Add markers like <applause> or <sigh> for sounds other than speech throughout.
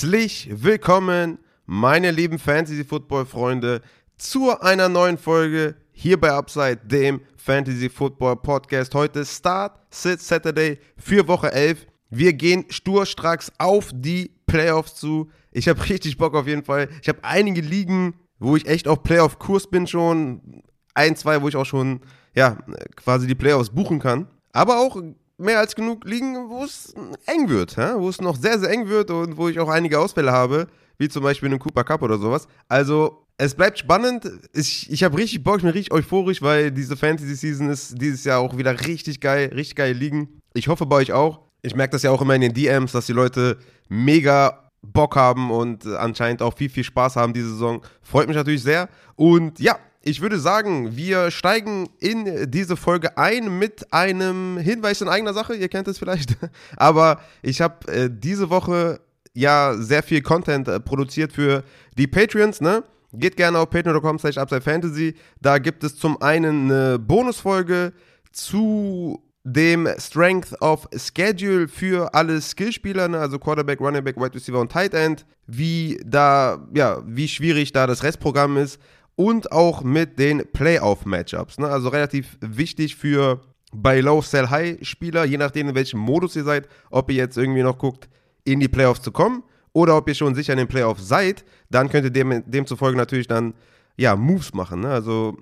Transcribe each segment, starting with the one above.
Herzlich willkommen, meine lieben Fantasy-Football-Freunde, zu einer neuen Folge hier bei Upside, dem Fantasy-Football-Podcast. Heute Start, Sit, Saturday für Woche 11. Wir gehen sturstracks auf die Playoffs zu. Ich habe <laughs> richtig Bock auf jeden Fall. Ich habe einige Ligen, wo ich echt auf Playoff-Kurs bin schon. Ein, zwei, wo ich auch schon, ja, quasi die Playoffs buchen kann. Aber auch mehr als genug liegen, wo es eng wird, wo es noch sehr, sehr eng wird und wo ich auch einige Ausfälle habe, wie zum Beispiel einen Cooper Cup oder sowas. Also, es bleibt spannend. Ich, ich habe richtig Bock, ich bin richtig euphorisch, weil diese Fantasy-Season ist dieses Jahr auch wieder richtig geil, richtig geil liegen. Ich hoffe bei euch auch. Ich merke das ja auch immer in den DMs, dass die Leute mega Bock haben und anscheinend auch viel, viel Spaß haben diese Saison. Freut mich natürlich sehr. Und ja, ich würde sagen, wir steigen in diese Folge ein mit einem Hinweis in eigener Sache. Ihr kennt es vielleicht. <laughs> Aber ich habe äh, diese Woche ja sehr viel Content äh, produziert für die Patreons, ne? Geht gerne auf patreon.com slash Fantasy. Da gibt es zum einen eine Bonusfolge zu dem Strength of Schedule für alle Skillspieler, ne? also Quarterback, Running Back, Wide Receiver und Tight End, wie da, ja, wie schwierig da das Restprogramm ist und auch mit den Playoff-Matchups. Ne? Also relativ wichtig für bei Low Sell High Spieler, je nachdem in welchem Modus ihr seid, ob ihr jetzt irgendwie noch guckt, in die Playoffs zu kommen oder ob ihr schon sicher in den Playoffs seid, dann könnt ihr dem, demzufolge natürlich dann ja Moves machen. Ne? Also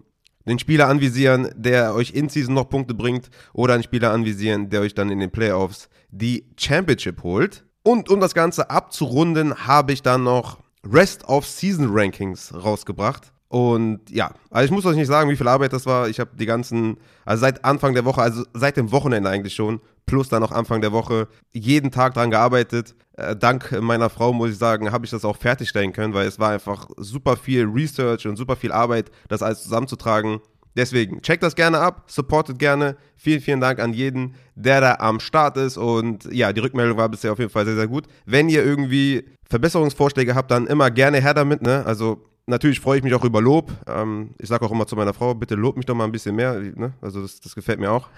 den Spieler anvisieren, der euch in Season noch Punkte bringt oder einen Spieler anvisieren, der euch dann in den Playoffs die Championship holt. Und um das Ganze abzurunden, habe ich dann noch Rest of Season Rankings rausgebracht. Und ja, also ich muss euch nicht sagen, wie viel Arbeit das war. Ich habe die ganzen, also seit Anfang der Woche, also seit dem Wochenende eigentlich schon, plus dann noch Anfang der Woche, jeden Tag dran gearbeitet. Äh, dank meiner Frau, muss ich sagen, habe ich das auch fertigstellen können, weil es war einfach super viel Research und super viel Arbeit, das alles zusammenzutragen. Deswegen, checkt das gerne ab, supportet gerne. Vielen, vielen Dank an jeden, der da am Start ist. Und ja, die Rückmeldung war bisher auf jeden Fall sehr, sehr gut. Wenn ihr irgendwie Verbesserungsvorschläge habt, dann immer gerne her damit. Ne? Also natürlich freue ich mich auch über Lob. Ähm, ich sage auch immer zu meiner Frau, bitte lob mich doch mal ein bisschen mehr. Ne? Also das, das gefällt mir auch.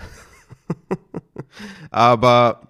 <laughs> Aber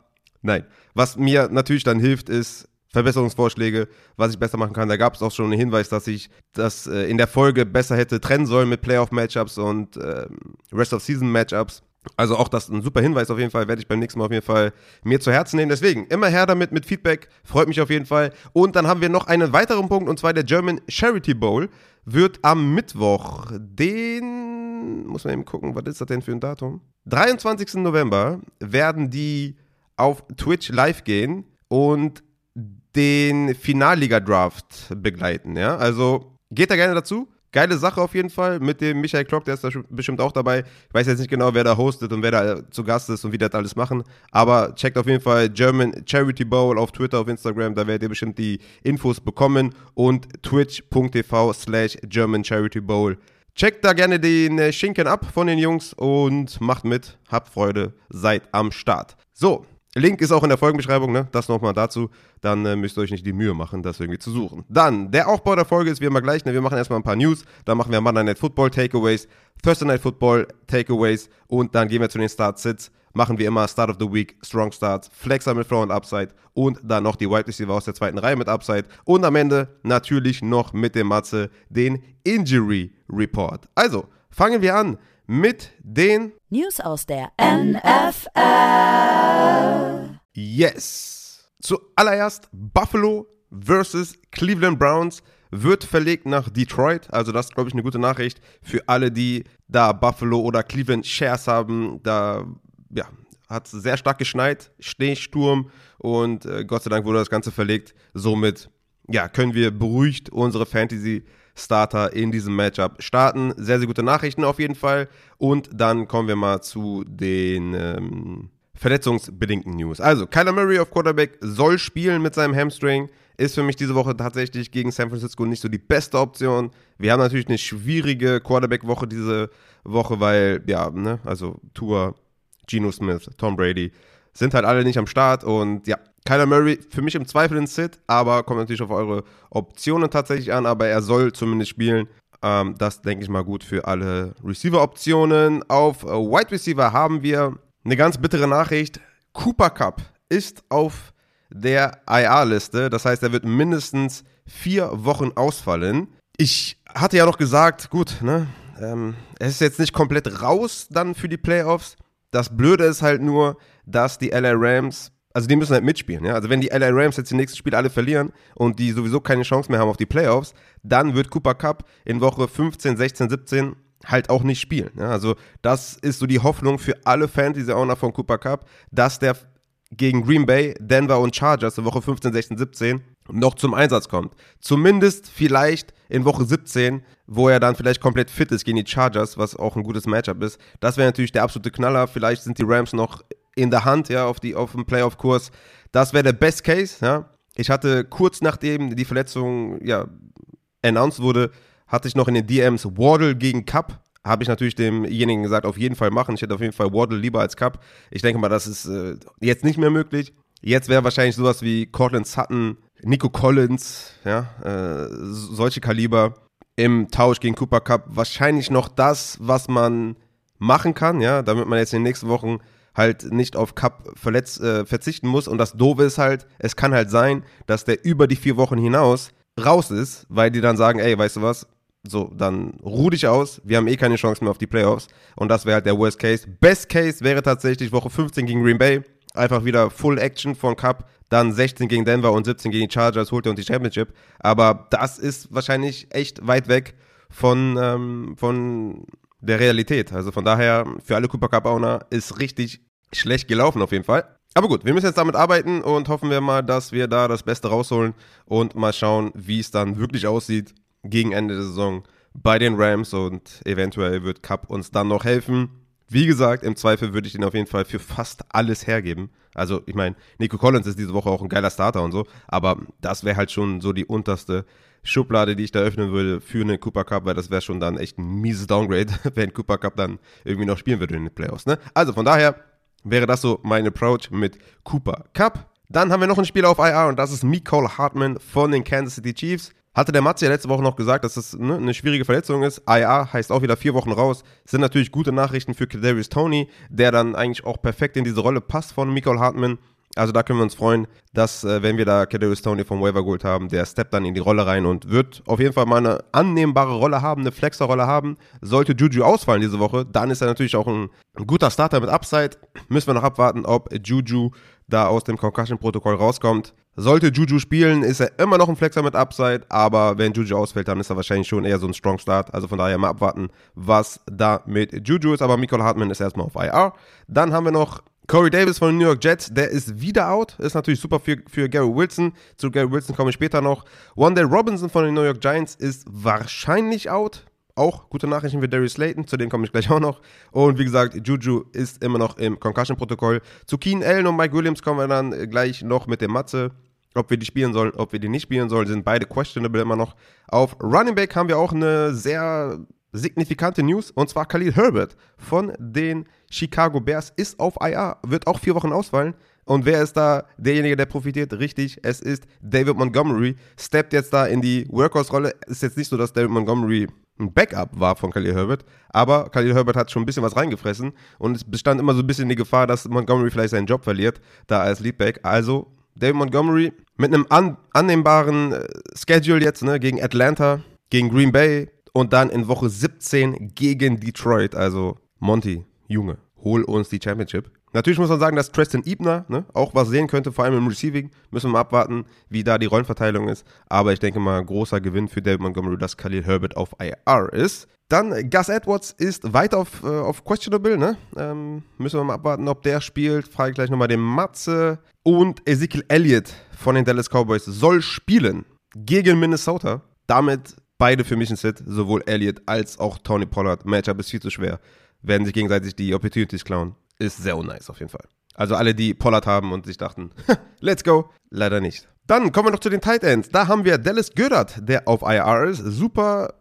nein, was mir natürlich dann hilft, ist Verbesserungsvorschläge, was ich besser machen kann. Da gab es auch schon einen Hinweis, dass ich das äh, in der Folge besser hätte trennen sollen mit Playoff-Matchups und äh, Rest-of-Season-Matchups. Also auch das ein super Hinweis auf jeden Fall, werde ich beim nächsten Mal auf jeden Fall mir zu Herzen nehmen. Deswegen immer her damit mit Feedback, freut mich auf jeden Fall. Und dann haben wir noch einen weiteren Punkt und zwar der German Charity Bowl wird am Mittwoch, den, muss man eben gucken, was ist das denn für ein Datum? 23. November werden die auf Twitch live gehen und den Finalliga-Draft begleiten. Ja? Also geht da gerne dazu. Geile Sache auf jeden Fall mit dem Michael Klock, der ist da bestimmt auch dabei. Ich weiß jetzt nicht genau, wer da hostet und wer da zu Gast ist und wie das alles machen. Aber checkt auf jeden Fall German Charity Bowl auf Twitter, auf Instagram, da werdet ihr bestimmt die Infos bekommen und twitch.tv slash German Charity Bowl. Checkt da gerne den Schinken ab von den Jungs und macht mit, habt Freude, seid am Start. So, Link ist auch in der Folgenbeschreibung, ne? Das nochmal dazu. Dann äh, müsst ihr euch nicht die Mühe machen, das irgendwie zu suchen. Dann, der Aufbau der Folge ist wie immer gleich. Ne? Wir machen erstmal ein paar News. Dann machen wir Monday Night Football Takeaways, Thursday Night Football Takeaways und dann gehen wir zu den Start-Sits. Machen wir immer Start of the Week, Strong Starts, Flexer mit Flow und Upside und dann noch die Wide Receiver aus der zweiten Reihe mit Upside und am Ende natürlich noch mit dem Matze den Injury Report. Also, fangen wir an mit den News aus der NFL. Yes. Zuallererst Buffalo versus Cleveland Browns wird verlegt nach Detroit. Also das ist, glaube ich, eine gute Nachricht für alle, die da Buffalo oder Cleveland Shares haben. Da ja, hat es sehr stark geschneit, Schneesturm und äh, Gott sei Dank wurde das Ganze verlegt. Somit ja, können wir beruhigt unsere Fantasy Starter in diesem Matchup starten. Sehr, sehr gute Nachrichten auf jeden Fall. Und dann kommen wir mal zu den ähm, verletzungsbedingten News. Also, Kyler Murray auf Quarterback soll spielen mit seinem Hamstring. Ist für mich diese Woche tatsächlich gegen San Francisco nicht so die beste Option. Wir haben natürlich eine schwierige Quarterback-Woche diese Woche, weil, ja, ne, also Tour, Geno Smith, Tom Brady sind halt alle nicht am Start und ja, Kyler Murray für mich im Zweifel in Sit, aber kommt natürlich auf eure Optionen tatsächlich an, aber er soll zumindest spielen. Ähm, das denke ich mal gut für alle Receiver-Optionen. Auf äh, Wide Receiver haben wir eine ganz bittere Nachricht. Cooper Cup ist auf der IR-Liste. Das heißt, er wird mindestens vier Wochen ausfallen. Ich hatte ja noch gesagt, gut, ne, ähm, er ist jetzt nicht komplett raus dann für die Playoffs. Das Blöde ist halt nur, dass die LA Rams, also die müssen halt mitspielen. Ja? Also wenn die LA Rams jetzt die nächsten Spiele alle verlieren und die sowieso keine Chance mehr haben auf die Playoffs, dann wird Cooper Cup in Woche 15, 16, 17 halt auch nicht spielen. Ja? Also das ist so die Hoffnung für alle Fantasy-Owner von Cooper Cup, dass der gegen Green Bay, Denver und Chargers in Woche 15, 16, 17 noch zum Einsatz kommt. Zumindest vielleicht in Woche 17, wo er dann vielleicht komplett fit ist gegen die Chargers, was auch ein gutes Matchup ist. Das wäre natürlich der absolute Knaller. Vielleicht sind die Rams noch in der Hand, ja, auf, die, auf dem Playoff-Kurs. Das wäre der Best Case, ja. Ich hatte kurz nachdem die Verletzung, ja, announced wurde, hatte ich noch in den DMs Waddle gegen Cup habe ich natürlich demjenigen gesagt, auf jeden Fall machen. Ich hätte auf jeden Fall Waddle lieber als Cup. Ich denke mal, das ist äh, jetzt nicht mehr möglich. Jetzt wäre wahrscheinlich sowas wie Cortland Sutton, Nico Collins, ja, äh, solche Kaliber im Tausch gegen Cooper Cup wahrscheinlich noch das, was man machen kann, ja, damit man jetzt in den nächsten Wochen halt nicht auf Cup verletz, äh, verzichten muss. Und das Doofe ist halt, es kann halt sein, dass der über die vier Wochen hinaus raus ist, weil die dann sagen, ey, weißt du was, so, dann ruh dich aus. Wir haben eh keine Chance mehr auf die Playoffs. Und das wäre halt der Worst Case. Best Case wäre tatsächlich Woche 15 gegen Green Bay. Einfach wieder Full Action von Cup. Dann 16 gegen Denver und 17 gegen die Chargers holt er uns die Championship. Aber das ist wahrscheinlich echt weit weg von, ähm, von der Realität. Also von daher, für alle Cooper Cup-Owner ist richtig schlecht gelaufen auf jeden Fall. Aber gut, wir müssen jetzt damit arbeiten und hoffen wir mal, dass wir da das Beste rausholen und mal schauen, wie es dann wirklich aussieht gegen Ende der Saison bei den Rams und eventuell wird Cup uns dann noch helfen. Wie gesagt, im Zweifel würde ich ihn auf jeden Fall für fast alles hergeben. Also, ich meine, Nico Collins ist diese Woche auch ein geiler Starter und so, aber das wäre halt schon so die unterste Schublade, die ich da öffnen würde für einen Cooper Cup, weil das wäre schon dann echt ein mieses Downgrade, <laughs> wenn Cooper Cup dann irgendwie noch spielen würde in den Playoffs. Ne? Also von daher wäre das so mein Approach mit Cooper Cup. Dann haben wir noch ein Spiel auf IR und das ist Nicole Hartman von den Kansas City Chiefs. Hatte der Matze ja letzte Woche noch gesagt, dass das ne, eine schwierige Verletzung ist. IA heißt auch wieder vier Wochen raus. Sind natürlich gute Nachrichten für Kadarius Tony, der dann eigentlich auch perfekt in diese Rolle passt von Michael Hartman. Also da können wir uns freuen, dass äh, wenn wir da Kadarius Tony vom Waiver geholt haben, der steppt dann in die Rolle rein und wird auf jeden Fall mal eine annehmbare Rolle haben, eine Flexer-Rolle haben. Sollte Juju ausfallen diese Woche, dann ist er natürlich auch ein, ein guter Starter mit Upside. Müssen wir noch abwarten, ob Juju da aus dem Concussion-Protokoll rauskommt. Sollte Juju spielen, ist er immer noch ein Flexer mit Upside, aber wenn Juju ausfällt, dann ist er wahrscheinlich schon eher so ein Strong Start. Also von daher mal abwarten, was da mit Juju ist. Aber Michael Hartman ist erstmal auf IR. Dann haben wir noch Corey Davis von den New York Jets, der ist wieder out. Ist natürlich super für, für Gary Wilson. Zu Gary Wilson komme ich später noch. Wanda Robinson von den New York Giants ist wahrscheinlich out. Auch gute Nachrichten für Darius Slayton, zu dem komme ich gleich auch noch. Und wie gesagt, Juju ist immer noch im Concussion-Protokoll. Zu Keen Allen und Mike Williams kommen wir dann gleich noch mit dem Matze ob wir die spielen sollen, ob wir die nicht spielen sollen, sind beide questionable immer noch. Auf Running Back haben wir auch eine sehr signifikante News und zwar Khalil Herbert von den Chicago Bears ist auf IR, wird auch vier Wochen ausfallen. Und wer ist da derjenige, der profitiert? Richtig, es ist David Montgomery. Steppt jetzt da in die Workhorse-Rolle. Ist jetzt nicht so, dass David Montgomery ein Backup war von Khalil Herbert, aber Khalil Herbert hat schon ein bisschen was reingefressen und es bestand immer so ein bisschen die Gefahr, dass Montgomery vielleicht seinen Job verliert, da als Leadback. Also David Montgomery mit einem an, annehmbaren äh, Schedule jetzt, ne, gegen Atlanta, gegen Green Bay und dann in Woche 17 gegen Detroit. Also Monty, Junge, hol uns die Championship. Natürlich muss man sagen, dass Tristan Ibner ne, auch was sehen könnte, vor allem im Receiving. Müssen wir mal abwarten, wie da die Rollenverteilung ist. Aber ich denke mal, großer Gewinn für David Montgomery, dass Khalil Herbert auf IR ist. Dann Gus Edwards ist weiter auf, äh, auf Questionable, ne? Ähm, müssen wir mal abwarten, ob der spielt. Frage ich gleich nochmal den Matze. Und Ezekiel Elliott von den Dallas Cowboys soll spielen gegen Minnesota. Damit beide für mich ein Sit, sowohl Elliott als auch Tony Pollard. Matchup ist viel zu schwer. Werden sich gegenseitig die Opportunities klauen. Ist sehr unnice auf jeden Fall. Also alle, die Pollard haben und sich dachten, <laughs> let's go, leider nicht. Dann kommen wir noch zu den Tight Ends. Da haben wir Dallas Goddard, der auf IR ist. Super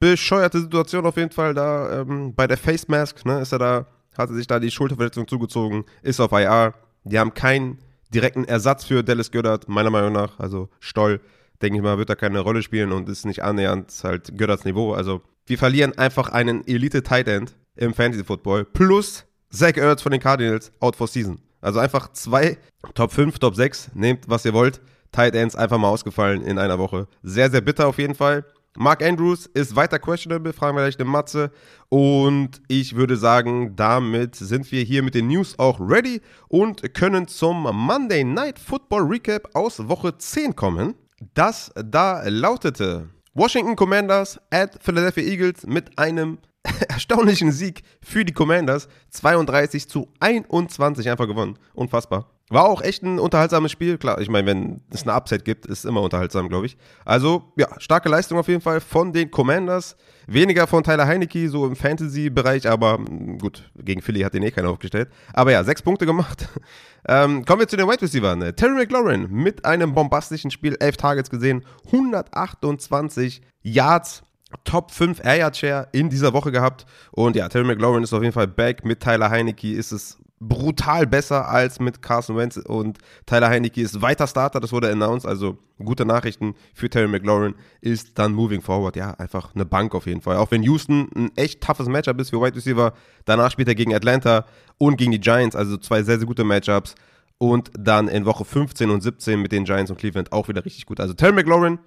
bescheuerte Situation auf jeden Fall da ähm, bei der Face Mask, ne, ist er da, hatte sich da die Schulterverletzung zugezogen, ist auf IR. Die haben keinen direkten Ersatz für Dallas Goddard, meiner Meinung nach. Also Stoll, denke ich mal, wird da keine Rolle spielen und ist nicht annähernd halt Goddards Niveau. Also wir verlieren einfach einen Elite-Tight End im Fantasy Football plus Zach Ertz von den Cardinals out for season. Also einfach zwei Top 5, Top 6, nehmt was ihr wollt. Tight Ends einfach mal ausgefallen in einer Woche. Sehr, sehr bitter auf jeden Fall. Mark Andrews ist weiter questionable, fragen wir gleich den Matze. Und ich würde sagen, damit sind wir hier mit den News auch ready und können zum Monday Night Football Recap aus Woche 10 kommen. Das da lautete Washington Commanders at Philadelphia Eagles mit einem <laughs> erstaunlichen Sieg für die Commanders. 32 zu 21 einfach gewonnen. Unfassbar. War auch echt ein unterhaltsames Spiel. Klar, ich meine, wenn es eine Upset gibt, ist es immer unterhaltsam, glaube ich. Also, ja, starke Leistung auf jeden Fall von den Commanders. Weniger von Tyler Heinecke, so im Fantasy-Bereich, aber mm, gut, gegen Philly hat den eh keiner aufgestellt. Aber ja, sechs Punkte gemacht. <laughs> ähm, kommen wir zu den Wide Receivers. Ne? Terry McLaurin mit einem bombastischen Spiel, elf Targets gesehen, 128 Yards. Top 5 Air Yard Share in dieser Woche gehabt. Und ja, Terry McLaurin ist auf jeden Fall back. Mit Tyler Heinecke ist es brutal besser als mit Carson Wentz und Tyler Heinecke ist weiter Starter, das wurde announced, also gute Nachrichten für Terry McLaurin ist dann moving forward, ja, einfach eine Bank auf jeden Fall. Auch wenn Houston ein echt toughes Matchup ist für Wide Receiver, danach spielt er gegen Atlanta und gegen die Giants, also zwei sehr, sehr gute Matchups und dann in Woche 15 und 17 mit den Giants und Cleveland auch wieder richtig gut. Also Terry McLaurin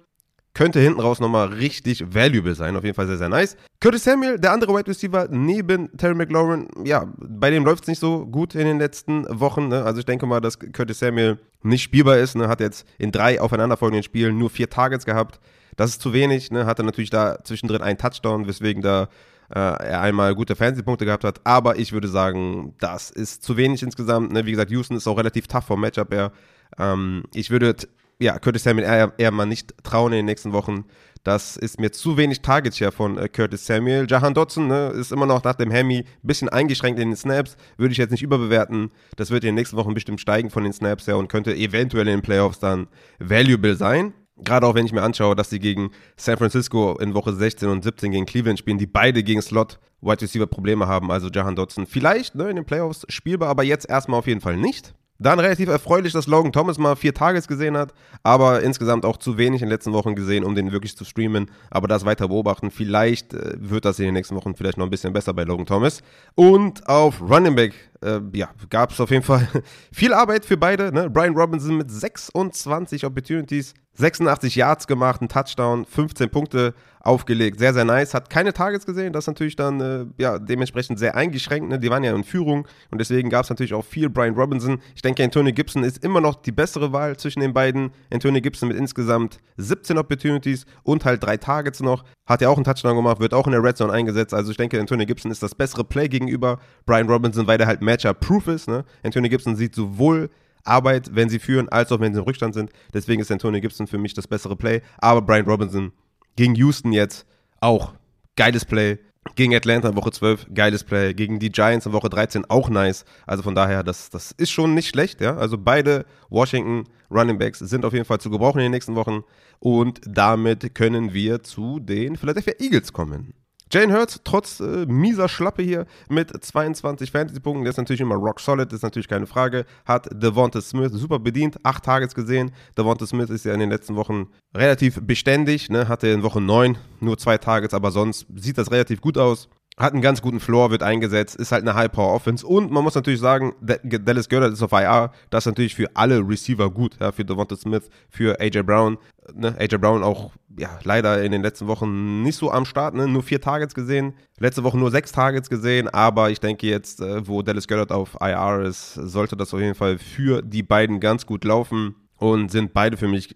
könnte hinten raus nochmal richtig valuable sein. Auf jeden Fall sehr, sehr nice. Curtis Samuel, der andere Wide Receiver neben Terry McLaurin, ja, bei dem läuft es nicht so gut in den letzten Wochen. Ne? Also ich denke mal, dass Curtis Samuel nicht spielbar ist. Ne? Hat jetzt in drei aufeinanderfolgenden Spielen nur vier Targets gehabt. Das ist zu wenig. Ne? Hatte natürlich da zwischendrin einen Touchdown, weswegen da äh, er einmal gute Fantasy-Punkte gehabt hat. Aber ich würde sagen, das ist zu wenig insgesamt. Ne? Wie gesagt, Houston ist auch relativ tough vom Matchup her. Ähm, ich würde ja, Curtis Samuel eher, eher mal nicht trauen in den nächsten Wochen. Das ist mir zu wenig Target Share von äh, Curtis Samuel. Jahan Dotson ne, ist immer noch nach dem Hemi ein bisschen eingeschränkt in den Snaps. Würde ich jetzt nicht überbewerten. Das wird in den nächsten Wochen bestimmt steigen von den Snaps her und könnte eventuell in den Playoffs dann valuable sein. Gerade auch wenn ich mir anschaue, dass sie gegen San Francisco in Woche 16 und 17 gegen Cleveland spielen, die beide gegen Slot Wide Receiver Probleme haben. Also Jahan Dotson vielleicht ne, in den Playoffs spielbar, aber jetzt erstmal auf jeden Fall nicht. Dann relativ erfreulich, dass Logan Thomas mal vier Tages gesehen hat, aber insgesamt auch zu wenig in den letzten Wochen gesehen, um den wirklich zu streamen. Aber das weiter beobachten. Vielleicht äh, wird das in den nächsten Wochen vielleicht noch ein bisschen besser bei Logan Thomas. Und auf Running Back äh, ja, gab es auf jeden Fall <laughs> viel Arbeit für beide. Ne? Brian Robinson mit 26 Opportunities, 86 Yards gemacht, ein Touchdown, 15 Punkte aufgelegt. Sehr, sehr nice. Hat keine Targets gesehen. Das ist natürlich dann äh, ja, dementsprechend sehr eingeschränkt. Ne? Die waren ja in Führung und deswegen gab es natürlich auch viel Brian Robinson. Ich denke, Antonio Gibson ist immer noch die bessere Wahl zwischen den beiden. Antonio Gibson mit insgesamt 17 Opportunities und halt drei Targets noch. Hat ja auch einen Touchdown gemacht, wird auch in der Red Zone eingesetzt. Also ich denke, Antonio Gibson ist das bessere Play gegenüber Brian Robinson, weil der halt Matchup-proof ist. Ne? Antonio Gibson sieht sowohl Arbeit, wenn sie führen, als auch wenn sie im Rückstand sind. Deswegen ist Antonio Gibson für mich das bessere Play. Aber Brian Robinson gegen Houston jetzt auch geiles Play. Gegen Atlanta in Woche 12, geiles Play. Gegen die Giants in Woche 13 auch nice. Also von daher, das, das ist schon nicht schlecht, ja. Also beide Washington Running Backs sind auf jeden Fall zu gebrauchen in den nächsten Wochen. Und damit können wir zu den Philadelphia Eagles kommen. Jane Hurts, trotz äh, mieser Schlappe hier mit 22 Fantasy-Punkten, der ist natürlich immer rock solid, ist natürlich keine Frage, hat Devonta Smith super bedient, acht Targets gesehen. Devonta Smith ist ja in den letzten Wochen relativ beständig, ne? hatte in Woche 9 nur zwei Targets, aber sonst sieht das relativ gut aus hat einen ganz guten Floor, wird eingesetzt, ist halt eine High-Power-Offense. Und man muss natürlich sagen, Dallas Goddard ist auf IR. Das ist natürlich für alle Receiver gut. Ja, für Devonta Smith, für AJ Brown. Ne? AJ Brown auch ja, leider in den letzten Wochen nicht so am Start. Ne? Nur vier Targets gesehen. Letzte Woche nur sechs Targets gesehen. Aber ich denke jetzt, äh, wo Dallas Goddard auf IR ist, sollte das auf jeden Fall für die beiden ganz gut laufen. Und sind beide für mich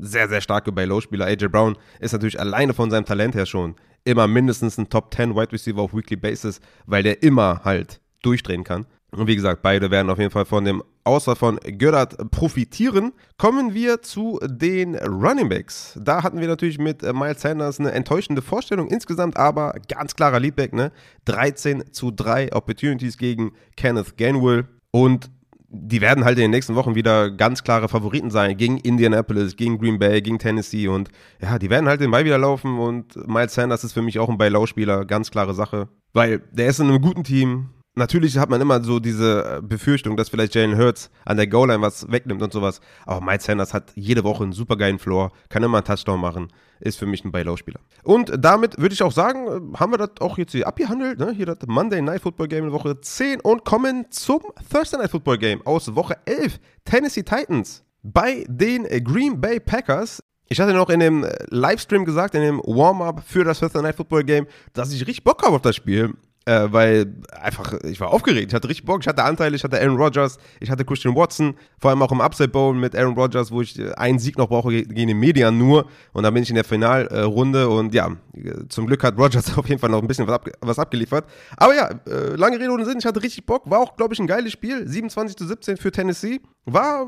sehr, sehr starke Buy-Low-Spieler. AJ Brown ist natürlich alleine von seinem Talent her schon immer mindestens ein Top 10 Wide Receiver auf Weekly Basis, weil der immer halt durchdrehen kann. Und wie gesagt, beide werden auf jeden Fall von dem Auswahl von Göttert profitieren. Kommen wir zu den Running Backs. Da hatten wir natürlich mit äh, Miles Sanders eine enttäuschende Vorstellung insgesamt, aber ganz klarer Leadback, ne? 13 zu 3 Opportunities gegen Kenneth Gainwell. Und die werden halt in den nächsten Wochen wieder ganz klare Favoriten sein gegen Indianapolis, gegen Green Bay, gegen Tennessee und ja, die werden halt den Ball wieder laufen und Miles Sanders ist für mich auch ein Beilau-Spieler, ganz klare Sache, weil der ist in einem guten Team, natürlich hat man immer so diese Befürchtung, dass vielleicht Jalen Hurts an der Goal-Line was wegnimmt und sowas. Aber Miles Sanders hat jede Woche einen super geilen Floor, kann immer einen Touchdown machen, ist für mich ein Buy-Low-Spieler. Und damit würde ich auch sagen, äh, haben wir das auch jetzt hier abgehandelt. Ne? Hier das Monday Night Football Game in Woche 10 und kommen zum Thursday Night Football Game aus Woche 11. Tennessee Titans bei den Green Bay Packers. Ich hatte noch in dem Livestream gesagt, in dem Warm-up für das Thursday Night Football Game, dass ich richtig Bock habe auf das Spiel äh, weil einfach, ich war aufgeregt, ich hatte richtig Bock, ich hatte Anteile, ich hatte Aaron Rodgers, ich hatte Christian Watson, vor allem auch im Upside Bowl mit Aaron Rodgers, wo ich äh, einen Sieg noch brauche gegen den Median nur und dann bin ich in der Finalrunde und ja, zum Glück hat Rodgers <laughs> auf jeden Fall noch ein bisschen was, ab, was abgeliefert. Aber ja, äh, lange Rede ohne Sinn, ich hatte richtig Bock, war auch, glaube ich, ein geiles Spiel, 27 zu 17 für Tennessee, war,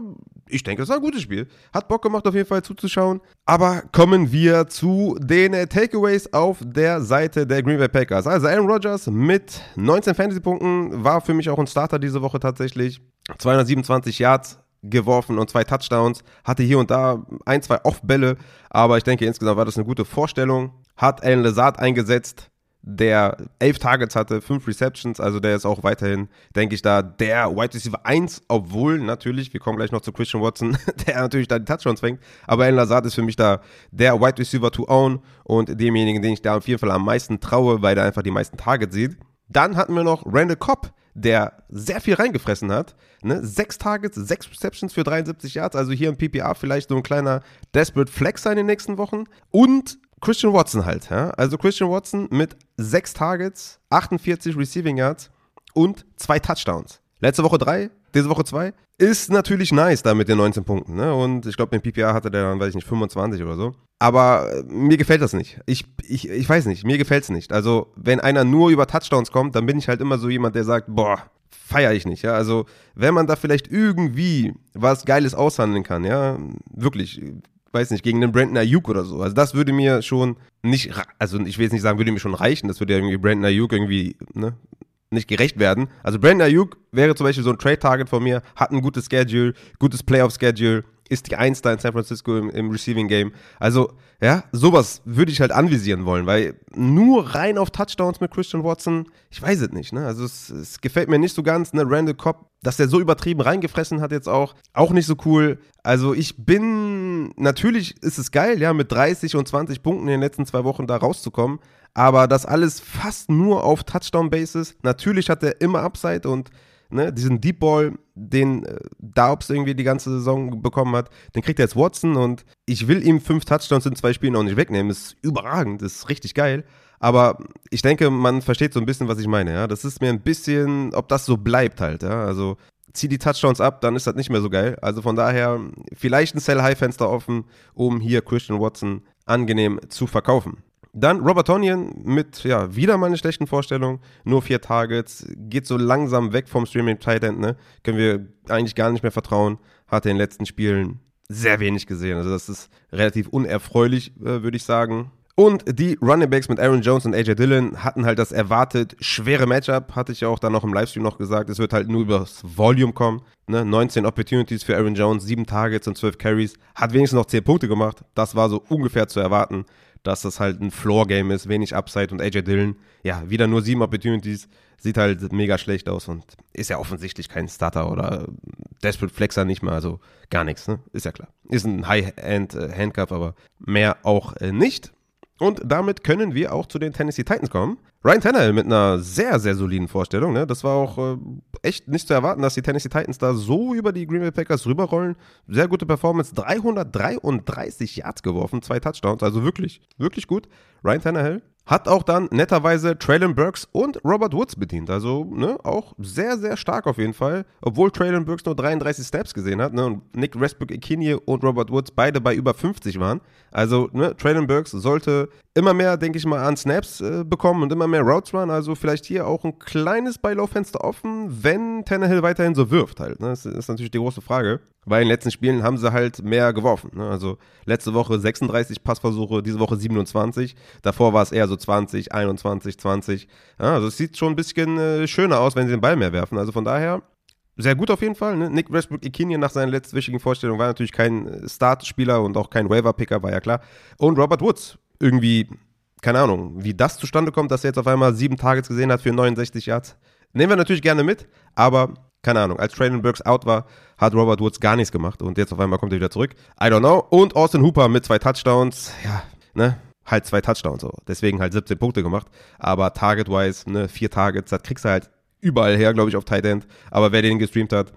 ich denke, es war ein gutes Spiel, hat Bock gemacht auf jeden Fall zuzuschauen, aber kommen wir zu den Takeaways auf der Seite der Green Bay Packers. Also Aaron Rodgers mit 19 Fantasy-Punkten, war für mich auch ein Starter diese Woche tatsächlich. 227 Yards geworfen und zwei Touchdowns. Hatte hier und da ein, zwei Off-Bälle, aber ich denke insgesamt war das eine gute Vorstellung. Hat Alan Lazard eingesetzt, der elf Targets hatte, fünf Receptions, also der ist auch weiterhin, denke ich, da der Wide Receiver 1, obwohl natürlich, wir kommen gleich noch zu Christian Watson, <laughs> der natürlich da die Touchdowns fängt, aber Alan Lazard ist für mich da der Wide Receiver to own und demjenigen, den ich da auf jeden Fall am meisten traue, weil der einfach die meisten Targets sieht. Dann hatten wir noch Randall Cobb, der sehr viel reingefressen hat. Ne? Sechs Targets, sechs Receptions für 73 Yards, also hier im PPA vielleicht so ein kleiner Desperate Flex in den nächsten Wochen. Und Christian Watson halt. Ja? Also Christian Watson mit sechs Targets, 48 Receiving Yards und zwei Touchdowns. Letzte Woche drei, diese Woche zwei. Ist natürlich nice da mit den 19 Punkten. Ne? Und ich glaube, im PPA hatte der dann, weiß ich nicht, 25 oder so. Aber äh, mir gefällt das nicht. Ich, ich, ich weiß nicht, mir gefällt es nicht. Also, wenn einer nur über Touchdowns kommt, dann bin ich halt immer so jemand, der sagt, boah, feiere ich nicht. Ja? Also, wenn man da vielleicht irgendwie was Geiles aushandeln kann, ja, wirklich, weiß nicht, gegen den Brandon Ayuk oder so. Also das würde mir schon nicht, also ich will jetzt nicht sagen, würde mir schon reichen, das würde ja irgendwie Brandon Ayuk irgendwie, ne, nicht gerecht werden. Also Brandon Ayuk wäre zum Beispiel so ein Trade-Target von mir, hat ein gutes Schedule, gutes Playoff-Schedule, ist die Eins da in San Francisco im, im, Receiving Game. Also, ja, sowas würde ich halt anvisieren wollen, weil nur rein auf Touchdowns mit Christian Watson, ich weiß es nicht, ne? Also, es, es gefällt mir nicht so ganz, ne? Randall Cobb, dass der so übertrieben reingefressen hat jetzt auch, auch nicht so cool. Also, ich bin, natürlich ist es geil, ja, mit 30 und 20 Punkten in den letzten zwei Wochen da rauszukommen, aber das alles fast nur auf Touchdown-Basis. Natürlich hat er immer Upside und ne, diesen Deep Ball, den äh, Daubs irgendwie die ganze Saison bekommen hat, den kriegt er jetzt Watson und ich will ihm fünf Touchdowns in zwei Spielen auch nicht wegnehmen. Ist überragend, ist richtig geil. Aber ich denke, man versteht so ein bisschen, was ich meine. Ja? Das ist mir ein bisschen, ob das so bleibt halt. Ja? Also zieh die Touchdowns ab, dann ist das nicht mehr so geil. Also von daher vielleicht ein Sell-High-Fenster offen, um hier Christian Watson angenehm zu verkaufen. Dann Robert Tonyan mit, ja, wieder mal eine schlechten Vorstellung. Nur vier Targets. Geht so langsam weg vom Streaming Tight End, ne? Können wir eigentlich gar nicht mehr vertrauen. Hat in den letzten Spielen sehr wenig gesehen. Also, das ist relativ unerfreulich, äh, würde ich sagen. Und die Running Backs mit Aaron Jones und AJ Dillon hatten halt das erwartet schwere Matchup, hatte ich ja auch dann noch im Livestream noch gesagt. Es wird halt nur übers Volume kommen. Ne? 19 Opportunities für Aaron Jones, 7 Targets und 12 Carries. Hat wenigstens noch 10 Punkte gemacht. Das war so ungefähr zu erwarten dass das halt ein Floor-Game ist, wenig Upside und AJ Dillon, ja, wieder nur sieben Opportunities, sieht halt mega schlecht aus und ist ja offensichtlich kein Starter oder Desperate Flexer nicht mal, also gar nichts, ne? Ist ja klar. Ist ein High-End-Handcuff, aber mehr auch äh, nicht. Und damit können wir auch zu den Tennessee Titans kommen. Ryan Tannehill mit einer sehr, sehr soliden Vorstellung. Ne? Das war auch äh, echt nicht zu erwarten, dass die Tennessee Titans da so über die Green Bay Packers rüberrollen. Sehr gute Performance. 333 Yards geworfen, zwei Touchdowns. Also wirklich, wirklich gut. Ryan Tannehill hat auch dann netterweise Traylon Burks und Robert Woods bedient. Also, ne, auch sehr, sehr stark auf jeden Fall. Obwohl Traylon Burks nur 33 Snaps gesehen hat, ne, und Nick Westbrook Ikinye und Robert Woods beide bei über 50 waren. Also, ne, Traylon Burks sollte immer mehr, denke ich mal, an Snaps äh, bekommen und immer mehr Routes run. Also, vielleicht hier auch ein kleines Buy-Low-Fenster offen, wenn Tannehill weiterhin so wirft halt. Ne? Das ist natürlich die große Frage. Weil in den letzten Spielen haben sie halt mehr geworfen. Ne? Also letzte Woche 36 Passversuche, diese Woche 27. Davor war es eher so 20, 21, 20. Ja, also es sieht schon ein bisschen äh, schöner aus, wenn sie den Ball mehr werfen. Also von daher sehr gut auf jeden Fall. Ne? Nick Westbrook Ikinien nach seiner letztwichtigen Vorstellung war natürlich kein äh, Startspieler und auch kein Waiver-Picker, war ja klar. Und Robert Woods irgendwie, keine Ahnung, wie das zustande kommt, dass er jetzt auf einmal sieben Targets gesehen hat für 69 Yards Nehmen wir natürlich gerne mit, aber keine Ahnung, als Traylon Burks out war, hat Robert Woods gar nichts gemacht und jetzt auf einmal kommt er wieder zurück. I don't know. Und Austin Hooper mit zwei Touchdowns, ja, ne, halt zwei Touchdowns so. Deswegen halt 17 Punkte gemacht. Aber Target-wise, ne, vier Targets, das kriegst du halt überall her, glaube ich, auf Tight End. Aber wer den gestreamt hat,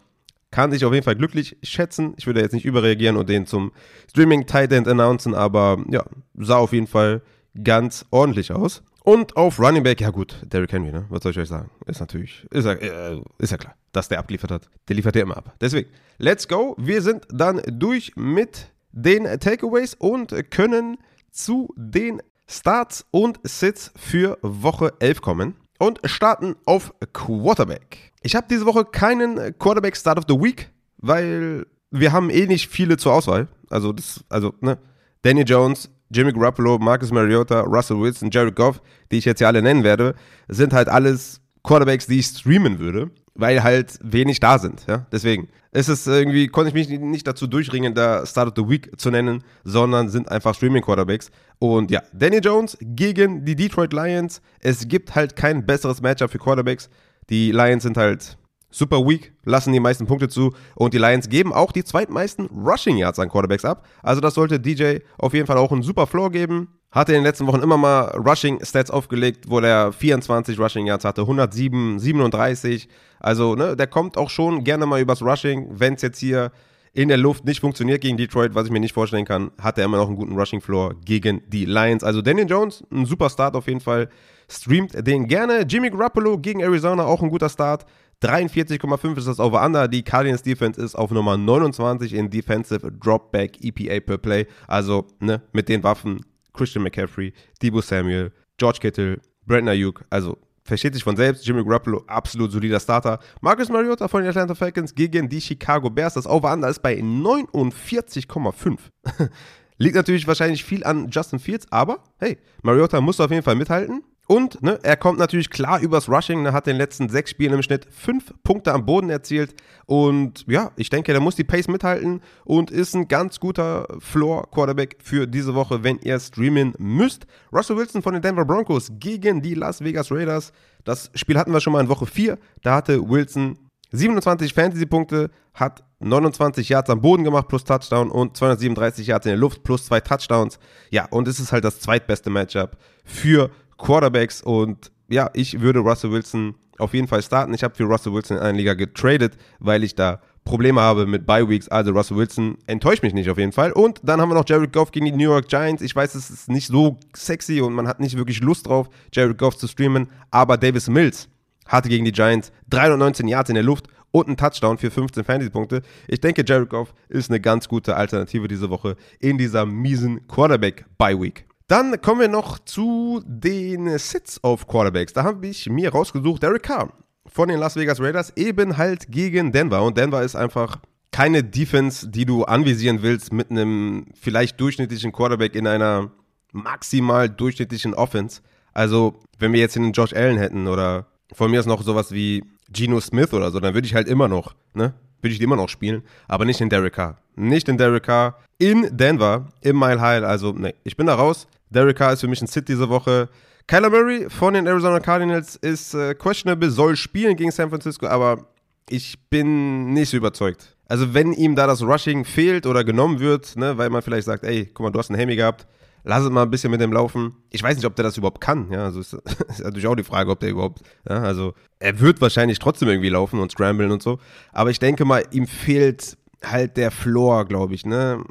kann sich auf jeden Fall glücklich schätzen. Ich würde jetzt nicht überreagieren und den zum Streaming Tight End announcen, aber ja, sah auf jeden Fall ganz ordentlich aus. Und auf Running Back, ja gut, Derrick Henry, ne? Was soll ich euch sagen? Ist natürlich, ist ja, äh, ist ja klar, dass der abgeliefert hat. Der liefert ja immer ab. Deswegen, let's go. Wir sind dann durch mit den Takeaways und können zu den Starts und Sits für Woche 11 kommen und starten auf Quarterback. Ich habe diese Woche keinen Quarterback Start of the Week, weil wir haben eh nicht viele zur Auswahl. Also das, also ne, Danny Jones, Jimmy Garoppolo, Marcus Mariota, Russell Wilson, Jared Goff, die ich jetzt ja alle nennen werde, sind halt alles Quarterbacks, die ich streamen würde, weil halt wenig da sind. Ja? Deswegen ist es irgendwie, konnte ich mich nicht dazu durchringen, da Start of the Week zu nennen, sondern sind einfach Streaming-Quarterbacks. Und ja, Danny Jones gegen die Detroit Lions. Es gibt halt kein besseres Matchup für Quarterbacks. Die Lions sind halt super weak, lassen die meisten Punkte zu und die Lions geben auch die zweitmeisten Rushing Yards an Quarterbacks ab. Also das sollte DJ auf jeden Fall auch einen super Floor geben. Hatte in den letzten Wochen immer mal Rushing Stats aufgelegt, wo der 24 Rushing Yards hatte, 107, 37. Also, ne, der kommt auch schon gerne mal übers Rushing, wenn es jetzt hier in der Luft nicht funktioniert gegen Detroit, was ich mir nicht vorstellen kann, hat er immer noch einen guten Rushing Floor gegen die Lions. Also Daniel Jones, ein super Start auf jeden Fall. Streamt den gerne. Jimmy Garoppolo gegen Arizona, auch ein guter Start. 43,5 ist das Over-Under. Die Cardinals Defense ist auf Nummer 29 in Defensive Dropback EPA per Play. Also ne, mit den Waffen Christian McCaffrey, Debo Samuel, George Kittle, Brandon Ayuk. Also versteht sich von selbst. Jimmy Garoppolo, absolut solider Starter. Marcus Mariota von den Atlanta Falcons gegen die Chicago Bears. Das Over-Under ist bei 49,5. <laughs> Liegt natürlich wahrscheinlich viel an Justin Fields, aber hey, Mariota muss auf jeden Fall mithalten. Und ne, er kommt natürlich klar übers Rushing, ne, hat in den letzten sechs Spielen im Schnitt fünf Punkte am Boden erzielt. Und ja, ich denke, der muss die Pace mithalten und ist ein ganz guter Floor-Quarterback für diese Woche, wenn ihr streamen müsst. Russell Wilson von den Denver Broncos gegen die Las Vegas Raiders. Das Spiel hatten wir schon mal in Woche 4. Da hatte Wilson 27 Fantasy-Punkte, hat 29 Yards am Boden gemacht plus Touchdown und 237 Yards in der Luft plus zwei Touchdowns. Ja, und es ist halt das zweitbeste Matchup für Quarterbacks und ja, ich würde Russell Wilson auf jeden Fall starten. Ich habe für Russell Wilson in einer Liga getradet, weil ich da Probleme habe mit Bye Weeks. Also Russell Wilson enttäuscht mich nicht auf jeden Fall. Und dann haben wir noch Jared Goff gegen die New York Giants. Ich weiß, es ist nicht so sexy und man hat nicht wirklich Lust drauf, Jared Goff zu streamen. Aber Davis Mills hatte gegen die Giants 319 Yards in der Luft und einen Touchdown für 15 Fantasy-Punkte. Ich denke, Jared Goff ist eine ganz gute Alternative diese Woche in dieser miesen Quarterback-Bye-Week. Dann kommen wir noch zu den Sits auf Quarterbacks. Da habe ich mir rausgesucht, Derek Carr von den Las Vegas Raiders eben halt gegen Denver. Und Denver ist einfach keine Defense, die du anvisieren willst mit einem vielleicht durchschnittlichen Quarterback in einer maximal durchschnittlichen Offense. Also, wenn wir jetzt einen Josh Allen hätten oder von mir ist noch sowas wie Geno Smith oder so, dann würde ich halt immer noch, ne? Würde ich immer noch spielen, aber nicht in Derek Carr. Nicht in Derek Carr. In Denver, im Mile High. Also, ne, ich bin da raus. Derek Carr ist für mich ein Sit diese Woche. Kyler Murray von den Arizona Cardinals ist äh, questionable, soll spielen gegen San Francisco, aber ich bin nicht so überzeugt. Also wenn ihm da das Rushing fehlt oder genommen wird, ne, weil man vielleicht sagt, ey, guck mal, du hast einen Hemi gehabt, lass es mal ein bisschen mit dem laufen. Ich weiß nicht, ob der das überhaupt kann. Ja, also ist, <laughs> ist natürlich auch die Frage, ob der überhaupt, ja, also er wird wahrscheinlich trotzdem irgendwie laufen und scramblen und so. Aber ich denke mal, ihm fehlt halt der Floor, glaube ich, ne?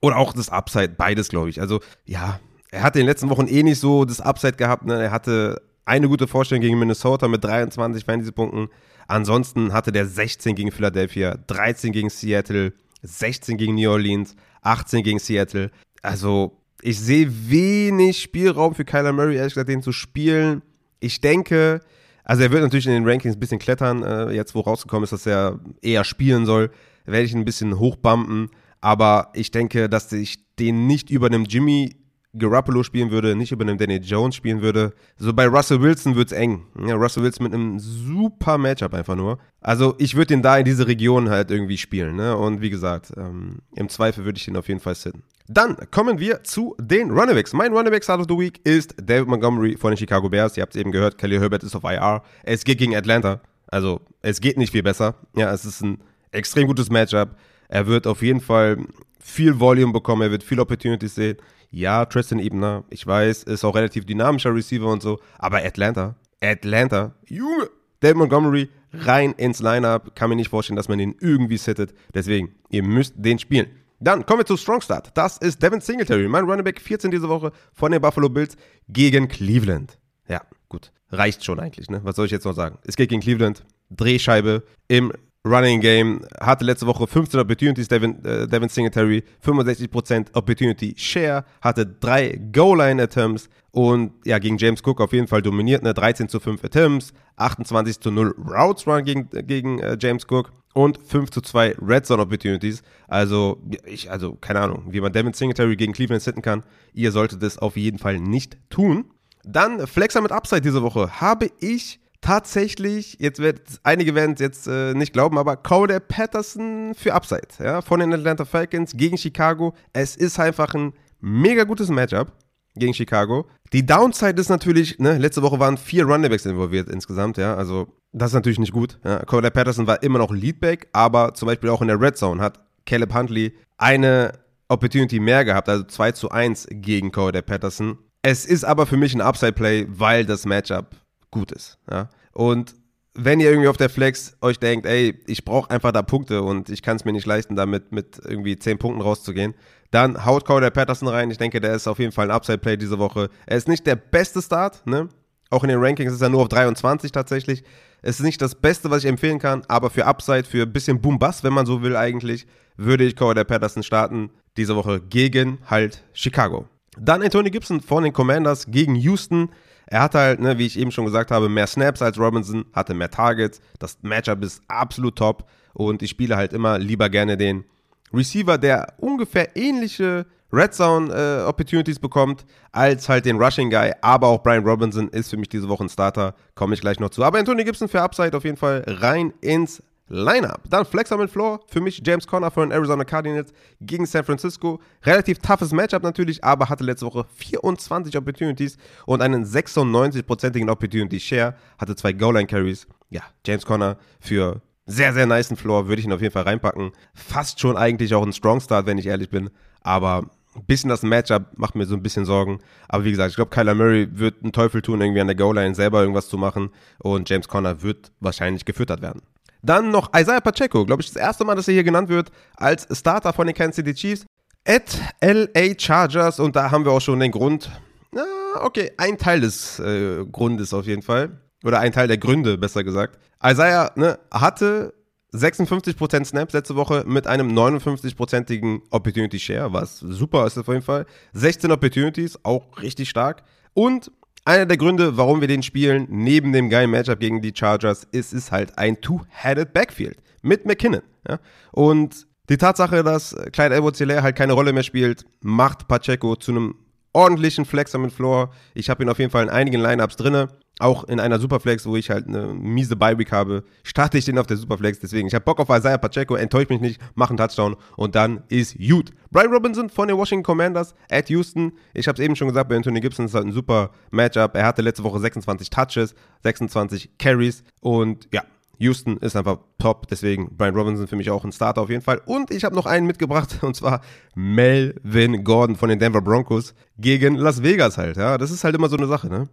Oder auch das Upside, beides, glaube ich. Also, ja, er hatte in den letzten Wochen eh nicht so das Upside gehabt. Ne? Er hatte eine gute Vorstellung gegen Minnesota mit 23 Fantasy-Punkten. Ansonsten hatte der 16 gegen Philadelphia, 13 gegen Seattle, 16 gegen New Orleans, 18 gegen Seattle. Also, ich sehe wenig Spielraum für Kyler Murray, ehrlich gesagt, den zu spielen. Ich denke, also er wird natürlich in den Rankings ein bisschen klettern. Äh, jetzt, wo rausgekommen ist, dass er eher spielen soll, werde ich ihn ein bisschen hochbumpen. Aber ich denke, dass ich den nicht über einem Jimmy Garoppolo spielen würde, nicht über einen Danny Jones spielen würde. So bei Russell Wilson wird es eng. Ja, Russell Wilson mit einem super Matchup einfach nur. Also ich würde den da in diese Region halt irgendwie spielen. Ne? Und wie gesagt, ähm, im Zweifel würde ich den auf jeden Fall sitten. Dann kommen wir zu den Runningbacks. Mein Runningback Start of the Week ist David Montgomery von den Chicago Bears. Ihr habt es eben gehört, Kelly Herbert ist auf IR. Es geht gegen Atlanta. Also es geht nicht viel besser. Ja, es ist ein extrem gutes Matchup. Er wird auf jeden Fall viel Volume bekommen, er wird viel Opportunities sehen. Ja, Tristan Ebner, ich weiß, ist auch relativ dynamischer Receiver und so, aber Atlanta, Atlanta, Junge, David Montgomery rein ins Lineup, kann mir nicht vorstellen, dass man den irgendwie sittet. Deswegen, ihr müsst den spielen. Dann kommen wir zu Strong Start. Das ist Devin Singletary, mein Running Back 14 diese Woche von den Buffalo Bills gegen Cleveland. Ja, gut. Reicht schon eigentlich, ne? Was soll ich jetzt noch sagen? Es geht gegen Cleveland. Drehscheibe im Running Game, hatte letzte Woche 15 Opportunities, Devin, äh, Devin Singletary, 65% Opportunity Share, hatte drei Goal-Line-Attempts und ja, gegen James Cook auf jeden Fall dominiert, ne, 13 zu 5 Attempts, 28 zu 0 Routes Run gegen, gegen äh, James Cook und 5 zu 2 Red Zone Opportunities. Also, ich, also, keine Ahnung, wie man Devin Singletary gegen Cleveland sitten kann. Ihr solltet das auf jeden Fall nicht tun. Dann Flexer mit Upside diese Woche habe ich tatsächlich, jetzt wird einige werden es jetzt äh, nicht glauben, aber Cody Patterson für Upside, ja, von den Atlanta Falcons gegen Chicago. Es ist einfach ein mega gutes Matchup gegen Chicago. Die Downside ist natürlich, ne, letzte Woche waren vier Runningbacks involviert insgesamt, ja, also das ist natürlich nicht gut. Ja. Cody Patterson war immer noch Leadback, aber zum Beispiel auch in der Red Zone hat Caleb Huntley eine Opportunity mehr gehabt, also 2 zu 1 gegen Cody Patterson. Es ist aber für mich ein Upside-Play, weil das Matchup gut ist. Ja? Und wenn ihr irgendwie auf der Flex euch denkt, ey, ich brauche einfach da Punkte und ich kann es mir nicht leisten, damit mit irgendwie 10 Punkten rauszugehen, dann haut Cody Patterson rein. Ich denke, der ist auf jeden Fall ein Upside-Play diese Woche. Er ist nicht der beste Start, ne? Auch in den Rankings ist er nur auf 23 tatsächlich. Es ist nicht das Beste, was ich empfehlen kann, aber für Upside, für ein bisschen Boom-Bass, wenn man so will eigentlich, würde ich Cody Patterson starten diese Woche gegen halt Chicago. Dann Anthony Gibson von den Commanders gegen Houston. Er hatte halt, ne, wie ich eben schon gesagt habe, mehr Snaps als Robinson, hatte mehr Targets. Das Matchup ist absolut top und ich spiele halt immer lieber gerne den Receiver, der ungefähr ähnliche Red Zone äh, Opportunities bekommt, als halt den Rushing Guy. Aber auch Brian Robinson ist für mich diese Woche ein Starter. Komme ich gleich noch zu. Aber Anthony Gibson für Upside auf jeden Fall rein ins Lineup. Dann Flexer mit Floor. Für mich James Conner von den Arizona Cardinals gegen San Francisco. Relativ toughes Matchup natürlich, aber hatte letzte Woche 24 Opportunities und einen 96-prozentigen Opportunity Share. Hatte zwei Goal-Line-Carries. Ja, James Conner für sehr, sehr niceen Floor würde ich ihn auf jeden Fall reinpacken. Fast schon eigentlich auch ein Strong Start, wenn ich ehrlich bin. Aber ein bisschen das Matchup macht mir so ein bisschen Sorgen. Aber wie gesagt, ich glaube, Kyler Murray wird einen Teufel tun, irgendwie an der Goal-Line selber irgendwas zu machen. Und James Conner wird wahrscheinlich gefüttert werden. Dann noch Isaiah Pacheco, glaube ich, das erste Mal, dass er hier genannt wird als Starter von den Kansas City Chiefs. At LA Chargers und da haben wir auch schon den Grund. Na, okay, ein Teil des äh, Grundes auf jeden Fall. Oder ein Teil der Gründe, besser gesagt. Isaiah ne, hatte 56% Snaps letzte Woche mit einem 59%igen Opportunity Share, was super ist auf jeden Fall. 16 Opportunities, auch richtig stark. Und einer der Gründe, warum wir den spielen, neben dem geilen Matchup gegen die Chargers, ist es halt ein Two-Headed Backfield mit McKinnon. Ja? Und die Tatsache, dass Clyde edwards halt keine Rolle mehr spielt, macht Pacheco zu einem ordentlichen Flexer mit Floor. Ich habe ihn auf jeden Fall in einigen Lineups drinne. Auch in einer Superflex, wo ich halt eine miese Bye-Week habe, starte ich den auf der Superflex. Deswegen, ich habe Bock auf Isaiah Pacheco, enttäuscht mich nicht, mach einen Touchdown und dann ist gut. Brian Robinson von den Washington Commanders at Houston. Ich habe es eben schon gesagt, bei Anthony Gibson ist halt ein super Matchup. Er hatte letzte Woche 26 Touches, 26 Carries und ja, Houston ist einfach top, deswegen Brian Robinson für mich auch ein Starter auf jeden Fall. Und ich habe noch einen mitgebracht, <laughs> und zwar Melvin Gordon von den Denver Broncos gegen Las Vegas halt. Ja, das ist halt immer so eine Sache, ne?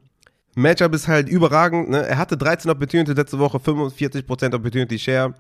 Matchup ist halt überragend. Ne? Er hatte 13 Opportunities letzte Woche, 45% Opportunity Share.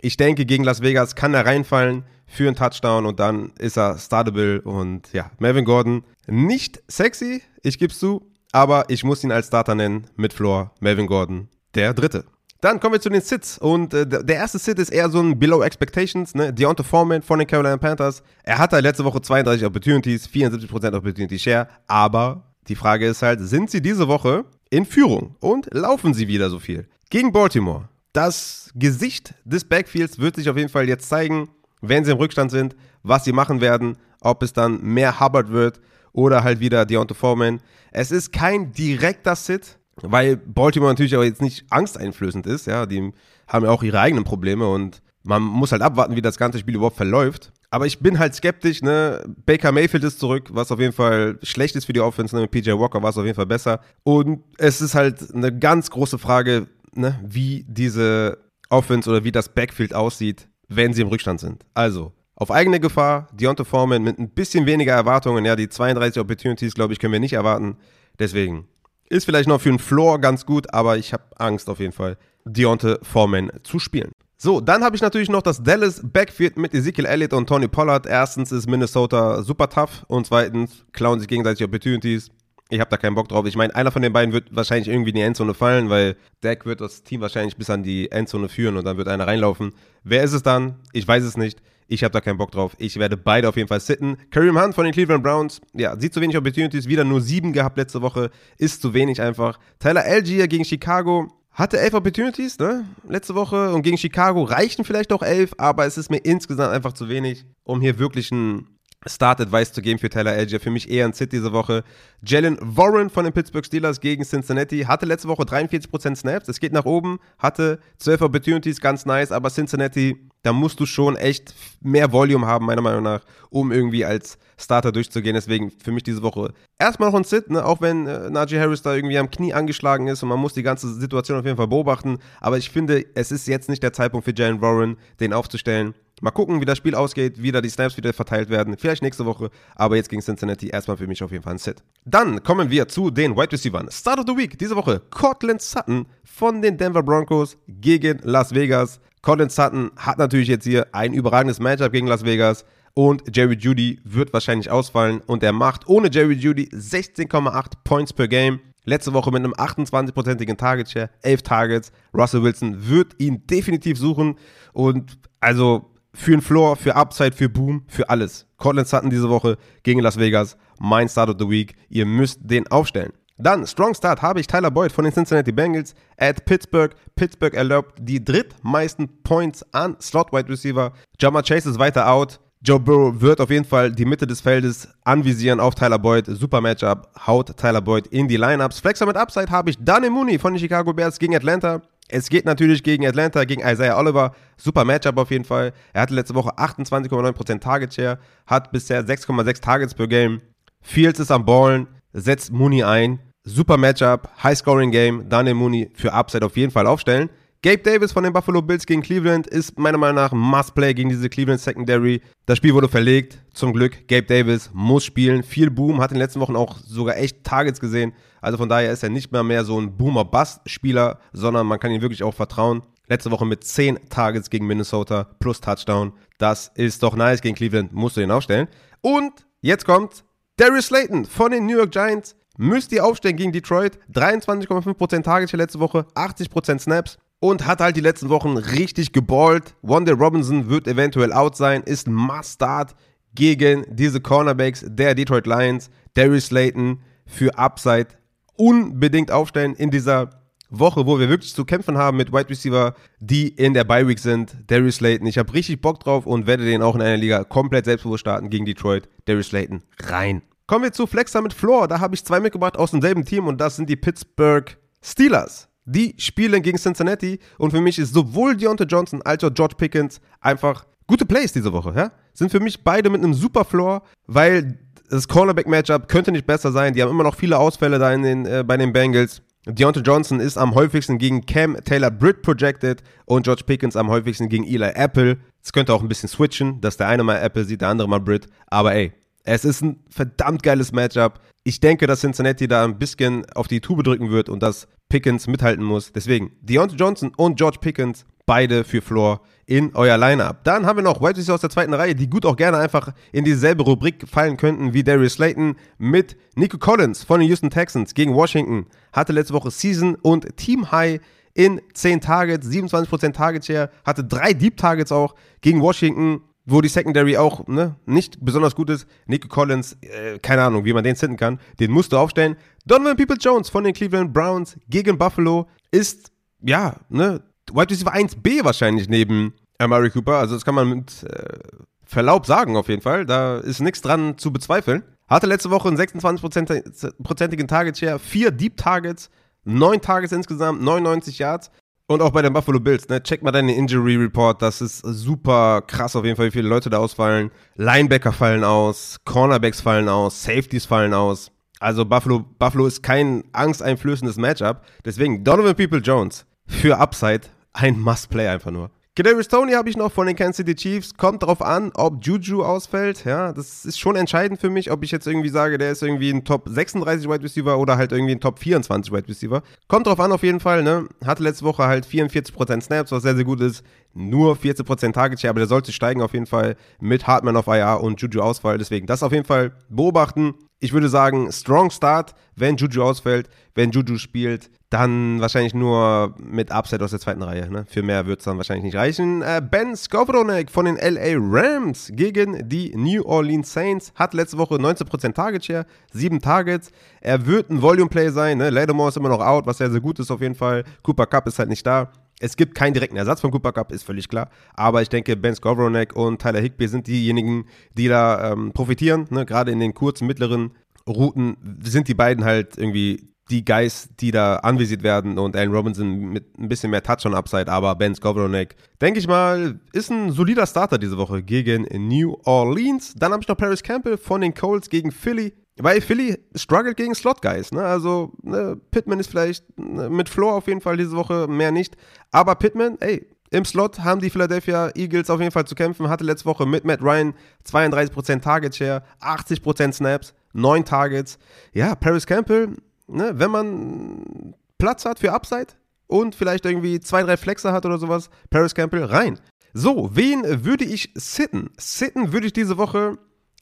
Ich denke, gegen Las Vegas kann er reinfallen für einen Touchdown und dann ist er startable. Und ja, Melvin Gordon, nicht sexy, ich gebe es zu, aber ich muss ihn als Starter nennen mit Floor. Melvin Gordon, der Dritte. Dann kommen wir zu den Sits. Und äh, der erste Sit ist eher so ein Below Expectations. Ne? Deontay Foreman von den Carolina Panthers. Er hatte letzte Woche 32 Opportunities, 74% Opportunity Share. Aber die Frage ist halt, sind sie diese Woche in Führung und laufen sie wieder so viel. Gegen Baltimore. Das Gesicht des Backfields wird sich auf jeden Fall jetzt zeigen, wenn sie im Rückstand sind, was sie machen werden, ob es dann mehr Hubbard wird oder halt wieder Deontay Foreman. Es ist kein direkter Sit, weil Baltimore natürlich auch jetzt nicht angsteinflößend ist. Ja, die haben ja auch ihre eigenen Probleme und man muss halt abwarten, wie das ganze Spiel überhaupt verläuft. Aber ich bin halt skeptisch, ne? Baker Mayfield ist zurück, was auf jeden Fall schlecht ist für die Offense, ne? Mit PJ Walker war es auf jeden Fall besser. Und es ist halt eine ganz große Frage, ne? Wie diese Offense oder wie das Backfield aussieht, wenn sie im Rückstand sind. Also, auf eigene Gefahr, Deontay Foreman mit ein bisschen weniger Erwartungen, ja, die 32 Opportunities, glaube ich, können wir nicht erwarten. Deswegen ist vielleicht noch für einen Floor ganz gut, aber ich habe Angst auf jeden Fall, Deontay Foreman zu spielen. So, dann habe ich natürlich noch das Dallas Backfield mit Ezekiel Elliott und Tony Pollard. Erstens ist Minnesota super tough und zweitens klauen sich gegenseitig Opportunities. Ich habe da keinen Bock drauf. Ich meine, einer von den beiden wird wahrscheinlich irgendwie in die Endzone fallen, weil Dak wird das Team wahrscheinlich bis an die Endzone führen und dann wird einer reinlaufen. Wer ist es dann? Ich weiß es nicht. Ich habe da keinen Bock drauf. Ich werde beide auf jeden Fall sitten. Kareem Hunt von den Cleveland Browns, ja, sieht zu wenig Opportunities, wieder nur sieben gehabt letzte Woche, ist zu wenig einfach. Tyler Algier gegen Chicago, hatte elf Opportunities, ne? Letzte Woche und gegen Chicago reichten vielleicht auch elf, aber es ist mir insgesamt einfach zu wenig, um hier wirklich einen Start-Advice zu geben für Tyler Algier. Für mich eher ein Sit diese Woche. Jalen Warren von den Pittsburgh Steelers gegen Cincinnati hatte letzte Woche 43% Snaps. Es geht nach oben, hatte 12 Opportunities, ganz nice, aber Cincinnati, da musst du schon echt mehr Volume haben, meiner Meinung nach, um irgendwie als Starter durchzugehen. Deswegen für mich diese Woche erstmal noch ein Sit, ne? auch wenn äh, Najee Harris da irgendwie am Knie angeschlagen ist und man muss die ganze Situation auf jeden Fall beobachten. Aber ich finde, es ist jetzt nicht der Zeitpunkt für Jalen Warren, den aufzustellen. Mal gucken, wie das Spiel ausgeht, wie da die Snaps wieder verteilt werden. Vielleicht nächste Woche, aber jetzt gegen Cincinnati erstmal für mich auf jeden Fall ein Sit. Dann kommen wir zu den Wide Receivers. Start of the Week diese Woche Cortland Sutton von den Denver Broncos gegen Las Vegas. Cortland Sutton hat natürlich jetzt hier ein überragendes Matchup gegen Las Vegas. Und Jerry Judy wird wahrscheinlich ausfallen und er macht ohne Jerry Judy 16,8 Points per Game. Letzte Woche mit einem 28-prozentigen Target Share, 11 Targets. Russell Wilson wird ihn definitiv suchen und also für den Floor, für Upside, für Boom, für alles. Cortland Sutton diese Woche gegen Las Vegas, mein Start of the Week. Ihr müsst den aufstellen. Dann, Strong Start, habe ich Tyler Boyd von den Cincinnati Bengals at Pittsburgh. Pittsburgh erlaubt die drittmeisten Points an Slot Wide Receiver. Jamar Chase ist weiter out. Joe Burrow wird auf jeden Fall die Mitte des Feldes anvisieren auf Tyler Boyd. Super Matchup. Haut Tyler Boyd in die Lineups. Flexer mit Upside habe ich Danny Mooney von den Chicago Bears gegen Atlanta. Es geht natürlich gegen Atlanta, gegen Isaiah Oliver. Super Matchup auf jeden Fall. Er hatte letzte Woche 28,9% Target Share, hat bisher 6,6 Targets per Game. Fields ist am Ballen, setzt Mooney ein. Super Matchup, High Scoring Game. Daniel Mooney für Upside auf jeden Fall aufstellen. Gabe Davis von den Buffalo Bills gegen Cleveland ist meiner Meinung nach ein Must-Play gegen diese Cleveland Secondary. Das Spiel wurde verlegt, zum Glück. Gabe Davis muss spielen. Viel Boom, hat in den letzten Wochen auch sogar echt Targets gesehen. Also von daher ist er nicht mehr mehr so ein Boomer-Bust-Spieler, sondern man kann ihm wirklich auch vertrauen. Letzte Woche mit 10 Targets gegen Minnesota plus Touchdown. Das ist doch nice gegen Cleveland, musst du den aufstellen. Und jetzt kommt Darius Slayton von den New York Giants. Müsst ihr aufstellen gegen Detroit. 23,5% Targets letzte Woche, 80% Snaps und hat halt die letzten Wochen richtig geballt. Wanda Robinson wird eventuell out sein, ist Must-Start gegen diese Cornerbacks der Detroit Lions. Darius Slayton für Upside unbedingt aufstellen in dieser Woche, wo wir wirklich zu kämpfen haben mit Wide Receiver, die in der Bye Week sind. Darius Slayton, ich habe richtig Bock drauf und werde den auch in einer Liga komplett selbstbewusst starten gegen Detroit. Darius Slayton rein. Kommen wir zu Flexer mit Floor. Da habe ich zwei mitgebracht aus demselben Team und das sind die Pittsburgh Steelers. Die spielen gegen Cincinnati und für mich ist sowohl Deontay Johnson als auch George Pickens einfach gute Plays diese Woche. Ja? Sind für mich beide mit einem super Floor, weil das Cornerback-Matchup könnte nicht besser sein. Die haben immer noch viele Ausfälle da in den, äh, bei den Bengals. Deontay Johnson ist am häufigsten gegen Cam Taylor Britt projected und George Pickens am häufigsten gegen Eli Apple. Es könnte auch ein bisschen switchen, dass der eine mal Apple sieht, der andere mal Britt. Aber ey, es ist ein verdammt geiles Matchup. Ich denke, dass Cincinnati da ein bisschen auf die Tube drücken wird und dass Pickens mithalten muss. Deswegen Deontay Johnson und George Pickens, beide für Floor in euer Lineup. Dann haben wir noch Wide Receiver aus der zweiten Reihe, die gut auch gerne einfach in dieselbe Rubrik fallen könnten wie Darius Slayton mit Nico Collins von den Houston Texans gegen Washington. Hatte letzte Woche Season und Team High in 10 Targets, 27% Target Share, hatte drei Deep Targets auch gegen Washington wo die Secondary auch ne, nicht besonders gut ist. Nico Collins, äh, keine Ahnung, wie man den sitten kann. Den musst du aufstellen. Donovan People-Jones von den Cleveland Browns gegen Buffalo ist, ja, ne, Wide Receiver 1B wahrscheinlich neben Amari Cooper. Also das kann man mit äh, Verlaub sagen auf jeden Fall. Da ist nichts dran zu bezweifeln. Hatte letzte Woche einen 26-prozentigen Target Share, vier Deep Targets, neun Targets insgesamt, 99 Yards. Und auch bei den Buffalo Bills, ne? Check mal deinen Injury Report. Das ist super krass auf jeden Fall, wie viele Leute da ausfallen. Linebacker fallen aus, Cornerbacks fallen aus, Safeties fallen aus. Also Buffalo, Buffalo ist kein angsteinflößendes Matchup. Deswegen Donovan People Jones für Upside ein Must-Play einfach nur. Kadarius Tony habe ich noch von den Kansas City Chiefs. Kommt darauf an, ob Juju ausfällt. Ja, das ist schon entscheidend für mich, ob ich jetzt irgendwie sage, der ist irgendwie ein Top 36 Wide Receiver oder halt irgendwie ein Top 24 Wide Receiver. Kommt darauf an auf jeden Fall, ne? Hatte letzte Woche halt 44% Snaps, was sehr, sehr gut ist. Nur 14% Target Share, aber der sollte steigen auf jeden Fall mit Hartman auf IR und Juju Ausfall. Deswegen das auf jeden Fall beobachten. Ich würde sagen, strong Start, wenn Juju ausfällt, wenn Juju spielt, dann wahrscheinlich nur mit Upset aus der zweiten Reihe. Ne? Für mehr wird es dann wahrscheinlich nicht reichen. Äh, ben Skowronek von den LA Rams gegen die New Orleans Saints hat letzte Woche 19% Target Share, 7 Targets. Er wird ein Volume Play sein. Ne? Lattimore ist immer noch out, was sehr, sehr gut ist auf jeden Fall. Cooper Cup ist halt nicht da. Es gibt keinen direkten Ersatz von Cooper Cup, ist völlig klar. Aber ich denke, Ben Skowronek und Tyler Higby sind diejenigen, die da ähm, profitieren. Ne? Gerade in den kurzen, mittleren Routen sind die beiden halt irgendwie die Guys, die da anvisiert werden und Allen Robinson mit ein bisschen mehr Touch on Upside, aber Ben Skowronek, denke ich mal, ist ein solider Starter diese Woche gegen New Orleans. Dann habe ich noch Paris Campbell von den Colts gegen Philly. Weil Philly struggelt gegen Slot-Guys. Ne? Also ne, Pittman ist vielleicht ne, mit Floor auf jeden Fall diese Woche mehr nicht. Aber Pittman, ey, im Slot haben die Philadelphia Eagles auf jeden Fall zu kämpfen. Hatte letzte Woche mit Matt Ryan 32% Target Share, 80% Snaps, 9 Targets. Ja, Paris Campbell ne, wenn man Platz hat für Upside und vielleicht irgendwie zwei, drei Flexer hat oder sowas, Paris Campbell rein. So, wen würde ich sitten? Sitten würde ich diese Woche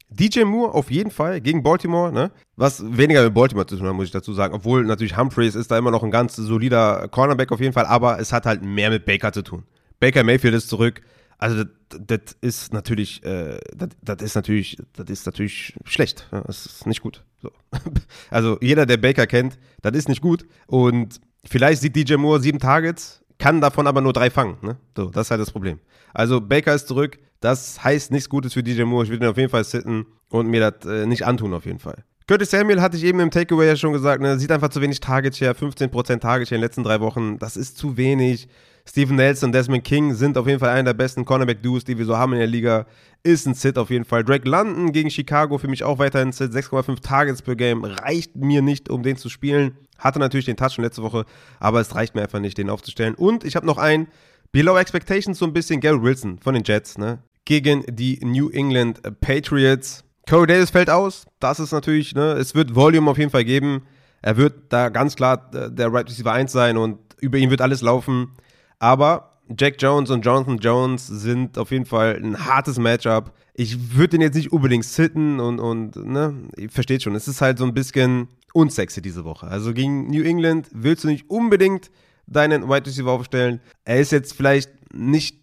DJ Moore auf jeden Fall gegen Baltimore, ne? Was weniger mit Baltimore zu tun hat, muss ich dazu sagen. Obwohl natürlich Humphreys ist da immer noch ein ganz solider Cornerback auf jeden Fall, aber es hat halt mehr mit Baker zu tun. Baker Mayfield ist zurück. Also das, das ist natürlich, äh, das, das, ist natürlich, das ist natürlich schlecht. Das ist nicht gut. So. <laughs> Also jeder, der Baker kennt, das ist nicht gut. Und vielleicht sieht DJ Moore sieben Targets, kann davon aber nur drei fangen. Ne? So, das ist halt das Problem. Also Baker ist zurück. Das heißt nichts Gutes für DJ Moore. Ich würde ihn auf jeden Fall sitten und mir das äh, nicht antun auf jeden Fall. Curtis Samuel hatte ich eben im Takeaway ja schon gesagt, ne, sieht einfach zu wenig Target Share, 15% Target Share in den letzten drei Wochen. Das ist zu wenig. Steven Nelson und Desmond King sind auf jeden Fall einer der besten Cornerback-Duos, die wir so haben in der Liga. Ist ein Sit auf jeden Fall. Drake London gegen Chicago für mich auch weiterhin Sit. 6,5 Targets per Game. Reicht mir nicht, um den zu spielen. Hatte natürlich den Touch schon letzte Woche, aber es reicht mir einfach nicht, den aufzustellen. Und ich habe noch einen, Below Expectations so ein bisschen, Gary Wilson von den Jets, ne? Gegen die New England Patriots. Corey Davis fällt aus. Das ist natürlich, ne? Es wird Volume auf jeden Fall geben. Er wird da ganz klar äh, der Right Receiver 1 sein und über ihn wird alles laufen. Aber Jack Jones und Jonathan Jones sind auf jeden Fall ein hartes Matchup. Ich würde den jetzt nicht unbedingt sitten und, und ne, ihr versteht schon, es ist halt so ein bisschen unsexy diese Woche. Also gegen New England willst du nicht unbedingt deinen Wide Receiver aufstellen. Er ist jetzt vielleicht nicht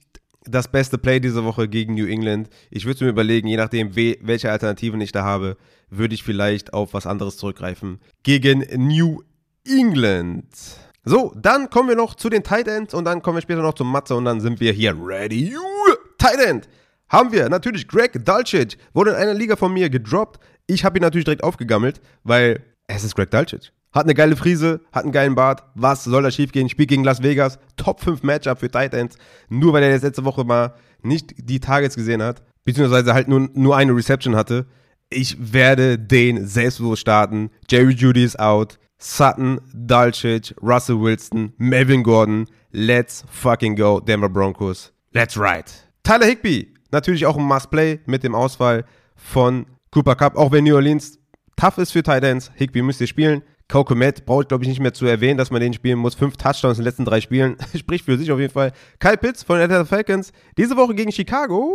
das beste Play diese Woche gegen New England. Ich würde mir überlegen, je nachdem, welche Alternativen ich da habe, würde ich vielleicht auf was anderes zurückgreifen. Gegen New England. So, dann kommen wir noch zu den Tight Ends und dann kommen wir später noch zum Matze und dann sind wir hier ready. Tight End haben wir natürlich Greg Dulcich, wurde in einer Liga von mir gedroppt. Ich habe ihn natürlich direkt aufgegammelt, weil es ist Greg Dulcich. Hat eine geile Frise, hat einen geilen Bart. Was soll da schiefgehen? Spielt gegen Las Vegas. Top 5 Matchup für Tight Ends. Nur weil er jetzt letzte Woche mal nicht die Targets gesehen hat, beziehungsweise halt nur, nur eine Reception hatte. Ich werde den selbstbewusst starten. Jerry Judy ist out. Sutton, Dulcich, Russell Wilson, Melvin Gordon. Let's fucking go, Denver Broncos. Let's ride. Tyler Higby, natürlich auch ein Must-Play mit dem Ausfall von Cooper Cup, auch wenn New Orleans tough ist für Titans. Higby müsst ihr spielen. Coco Matt brauche ich, glaube ich, nicht mehr zu erwähnen, dass man den spielen muss. Fünf Touchdowns in den letzten drei Spielen. <laughs> Spricht für sich auf jeden Fall. Kyle Pitts von den Atlanta Falcons. Diese Woche gegen Chicago.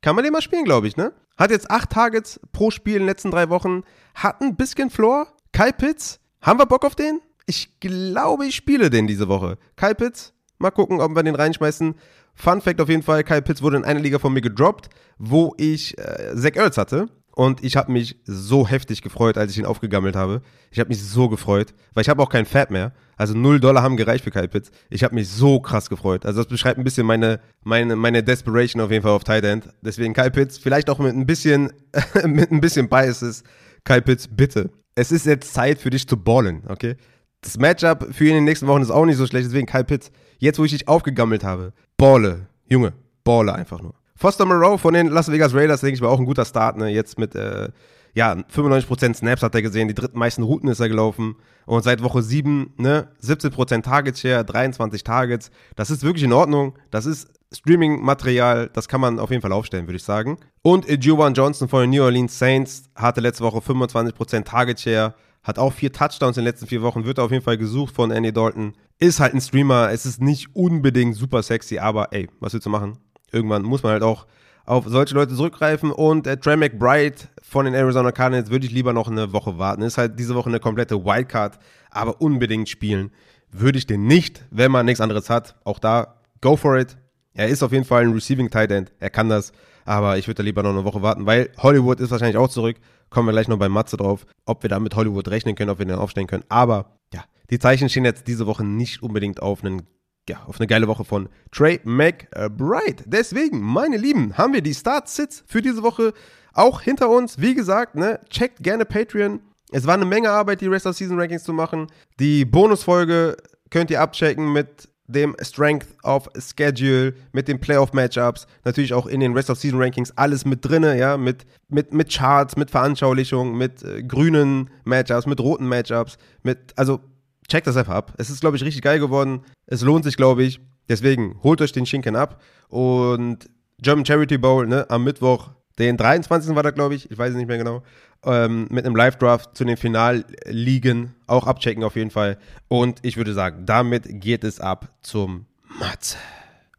Kann man den mal spielen, glaube ich, ne? Hat jetzt acht Targets pro Spiel in den letzten drei Wochen. Hat ein bisschen Floor. Kyle Pitts haben wir Bock auf den? Ich glaube, ich spiele den diese Woche. Kyle Pitts, mal gucken, ob wir den reinschmeißen. Fun Fact auf jeden Fall, Kyle Pitts wurde in einer Liga von mir gedroppt, wo ich äh, Zach Ertz hatte. Und ich habe mich so heftig gefreut, als ich ihn aufgegammelt habe. Ich habe mich so gefreut, weil ich habe auch kein Fab mehr. Also 0 Dollar haben gereicht für Kyle Pitts. Ich habe mich so krass gefreut. Also das beschreibt ein bisschen meine, meine, meine Desperation auf jeden Fall auf Tight End. Deswegen Kyle Pitts, vielleicht auch mit ein bisschen, <laughs> mit ein bisschen Biases. Kyle Pitts, bitte. Es ist jetzt Zeit für dich zu ballen, okay? Das Matchup für ihn in den nächsten Wochen ist auch nicht so schlecht, deswegen Kyle Pitts. Jetzt, wo ich dich aufgegammelt habe, balle, Junge, balle einfach nur. Foster Moreau von den Las Vegas Raiders, denke ich, war auch ein guter Start, ne? Jetzt mit, äh, ja, 95% Snaps hat er gesehen, die drittmeisten Routen ist er gelaufen. Und seit Woche 7, ne, 17% Target Share, 23 Targets. Das ist wirklich in Ordnung. Das ist Streaming-Material, das kann man auf jeden Fall aufstellen, würde ich sagen. Und Juwan Johnson von den New Orleans Saints hatte letzte Woche 25% Target Share, hat auch vier Touchdowns in den letzten vier Wochen, wird auf jeden Fall gesucht von Andy Dalton. Ist halt ein Streamer, es ist nicht unbedingt super sexy, aber ey, was willst du machen? irgendwann muss man halt auch auf solche Leute zurückgreifen. Und äh, Trey McBride von den Arizona Cardinals würde ich lieber noch eine Woche warten. Ist halt diese Woche eine komplette Wildcard, aber unbedingt spielen würde ich den nicht, wenn man nichts anderes hat. Auch da, go for it. Er ist auf jeden Fall ein Receiving Tight End. Er kann das. Aber ich würde da lieber noch eine Woche warten, weil Hollywood ist wahrscheinlich auch zurück. Kommen wir gleich noch bei Matze drauf, ob wir da mit Hollywood rechnen können, ob wir den aufstellen können. Aber ja, die Zeichen stehen jetzt diese Woche nicht unbedingt auf einen ja, auf eine geile Woche von Trey McBride. Deswegen, meine Lieben, haben wir die Start-Sits für diese Woche auch hinter uns. Wie gesagt, ne, checkt gerne Patreon. Es war eine Menge Arbeit, die Rest of Season Rankings zu machen. Die Bonusfolge könnt ihr abchecken mit dem Strength of Schedule, mit den Playoff-Matchups, natürlich auch in den Rest of Season Rankings, alles mit drinne, ja, mit, mit, mit Charts, mit Veranschaulichungen, mit äh, grünen Matchups, mit roten Matchups, mit, also checkt das einfach ab. Es ist, glaube ich, richtig geil geworden. Es lohnt sich, glaube ich. Deswegen holt euch den Schinken ab. Und German Charity Bowl, ne, am Mittwoch, den 23. war da, glaube ich, ich weiß es nicht mehr genau, ähm, mit einem Live-Draft zu den Finalligen auch abchecken auf jeden Fall. Und ich würde sagen, damit geht es ab zum Matz.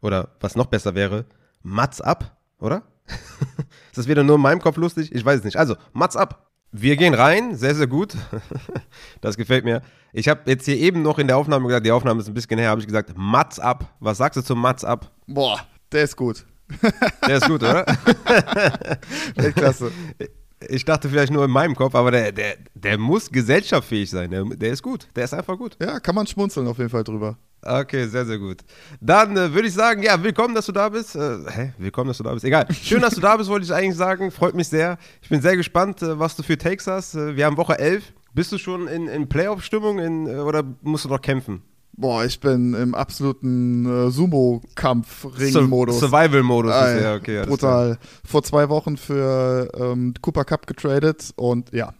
Oder was noch besser wäre, Matz ab, oder? ist <laughs> das wieder nur in meinem Kopf lustig? Ich weiß es nicht. Also, Matz ab. Wir gehen rein, sehr, sehr gut. <laughs> das gefällt mir. Ich habe jetzt hier eben noch in der Aufnahme gesagt, die Aufnahme ist ein bisschen her, habe ich gesagt, Mats ab. Was sagst du zum Mats ab? Boah, der ist gut. Der ist gut, oder? <laughs> Weltklasse. Ich dachte vielleicht nur in meinem Kopf, aber der, der, der muss gesellschaftsfähig sein. Der, der ist gut. Der ist einfach gut. Ja, kann man schmunzeln auf jeden Fall drüber. Okay, sehr, sehr gut. Dann äh, würde ich sagen, ja, willkommen, dass du da bist. Äh, hä? Willkommen, dass du da bist. Egal. Schön, dass du da bist, wollte ich eigentlich sagen. Freut mich sehr. Ich bin sehr gespannt, äh, was du für Takes hast. Äh, wir haben Woche 11. Bist du schon in, in Playoff-Stimmung äh, oder musst du noch kämpfen? Boah, ich bin im absoluten äh, Sumo-Kampf-Ring-Modus. Survival-Modus ist ja, okay. Brutal. Klar. Vor zwei Wochen für ähm, Cooper Cup getradet und ja,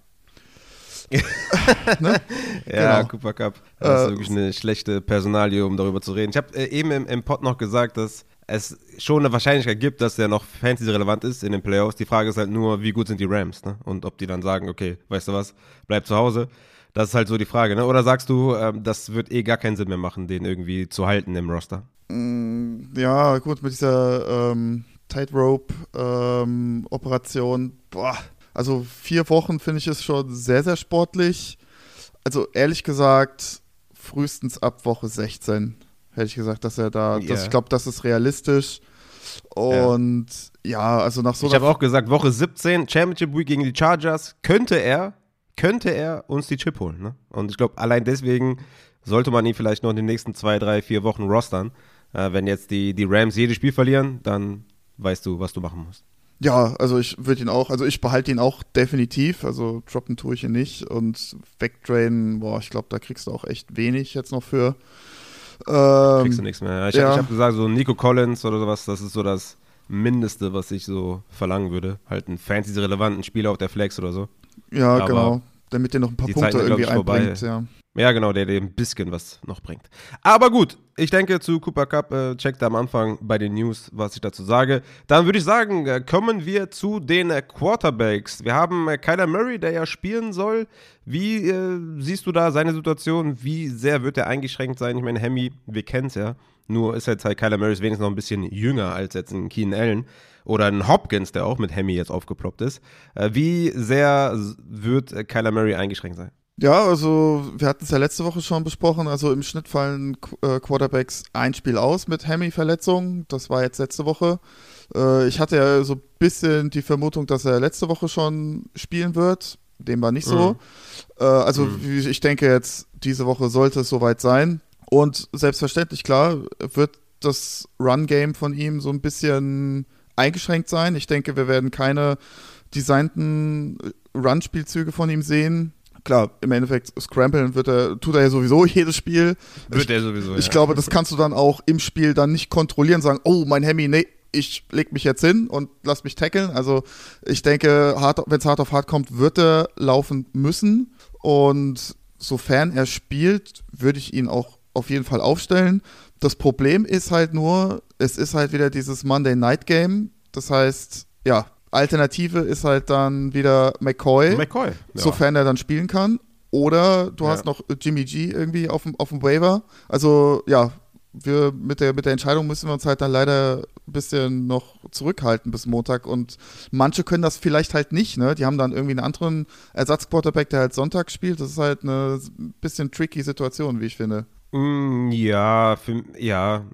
<laughs> ne? Ja, genau. Cooper Cup. Das ist äh, wirklich eine schlechte Personalie, um darüber zu reden. Ich habe äh, eben im, im Pod noch gesagt, dass es schon eine Wahrscheinlichkeit gibt, dass er noch fantasy-relevant ist in den Playoffs. Die Frage ist halt nur, wie gut sind die Rams, ne? Und ob die dann sagen, okay, weißt du was, bleib zu Hause. Das ist halt so die Frage, ne? Oder sagst du, ähm, das wird eh gar keinen Sinn mehr machen, den irgendwie zu halten im Roster? Mm, ja, gut, mit dieser ähm, Tightrope-Operation, ähm, boah, also vier Wochen finde ich es schon sehr, sehr sportlich. Also ehrlich gesagt, frühestens ab Woche 16 hätte ich gesagt, dass er da, yeah. dass ich glaube, das ist realistisch. Und ja, ja also nach so Ich habe auch gesagt, Woche 17, Championship Week gegen die Chargers, könnte er, könnte er uns die Chip holen. Ne? Und ich glaube, allein deswegen sollte man ihn vielleicht noch in den nächsten zwei, drei, vier Wochen rostern. Äh, wenn jetzt die, die Rams jedes Spiel verlieren, dann weißt du, was du machen musst. Ja, also ich würde ihn auch, also ich behalte ihn auch definitiv, also droppen tue ich ihn nicht und wegdrainen, boah, ich glaube, da kriegst du auch echt wenig jetzt noch für. Ähm, kriegst du nichts mehr. Ich, ja. habe gesagt, so Nico Collins oder sowas, das ist so das Mindeste, was ich so verlangen würde. Halt einen fantasy-relevanten Spieler auf der Flex oder so. Ja, Aber genau. Damit der noch ein paar Punkte Zeit, irgendwie einbringt, ja. Ja, genau, der dir ein bisschen was noch bringt. Aber gut, ich denke zu Cooper Cup, äh, checkt am Anfang bei den News, was ich dazu sage. Dann würde ich sagen, äh, kommen wir zu den äh, Quarterbacks. Wir haben äh, Kyler Murray, der ja spielen soll. Wie äh, siehst du da seine Situation? Wie sehr wird er eingeschränkt sein? Ich meine, Hemi, wir kennen es ja. Nur ist jetzt halt Kyler Murray wenigstens noch ein bisschen jünger als jetzt ein Keenan Allen oder ein Hopkins, der auch mit Hemi jetzt aufgeploppt ist. Äh, wie sehr wird Kyler Murray eingeschränkt sein? Ja, also wir hatten es ja letzte Woche schon besprochen. Also im Schnitt fallen äh, Quarterbacks ein Spiel aus mit Hemi-Verletzung. Das war jetzt letzte Woche. Äh, ich hatte ja so ein bisschen die Vermutung, dass er letzte Woche schon spielen wird. Dem war nicht so. Mhm. Äh, also mhm. ich denke jetzt, diese Woche sollte es soweit sein. Und selbstverständlich, klar, wird das Run-Game von ihm so ein bisschen eingeschränkt sein. Ich denke, wir werden keine designten Run-Spielzüge von ihm sehen. Klar, im Endeffekt scramblen wird er, tut er ja sowieso <laughs> jedes Spiel. Wird er sowieso, Ich ja. glaube, das kannst du dann auch im Spiel dann nicht kontrollieren, sagen, oh, mein Hemi, nee, ich leg mich jetzt hin und lass mich tackeln. Also ich denke, wenn es hart auf hart kommt, wird er laufen müssen. Und sofern er spielt, würde ich ihn auch auf jeden Fall aufstellen. Das Problem ist halt nur, es ist halt wieder dieses Monday Night Game. Das heißt, ja, Alternative ist halt dann wieder McCoy, McCoy ja. sofern er dann spielen kann. Oder du ja. hast noch Jimmy G irgendwie auf dem, auf dem Waiver. Also ja, wir mit der, mit der Entscheidung müssen wir uns halt dann leider ein bisschen noch zurückhalten bis Montag. Und manche können das vielleicht halt nicht, ne? Die haben dann irgendwie einen anderen Ersatzquarterback, der halt Sonntag spielt. Das ist halt eine bisschen tricky Situation, wie ich finde. Mm, ja, für, ja.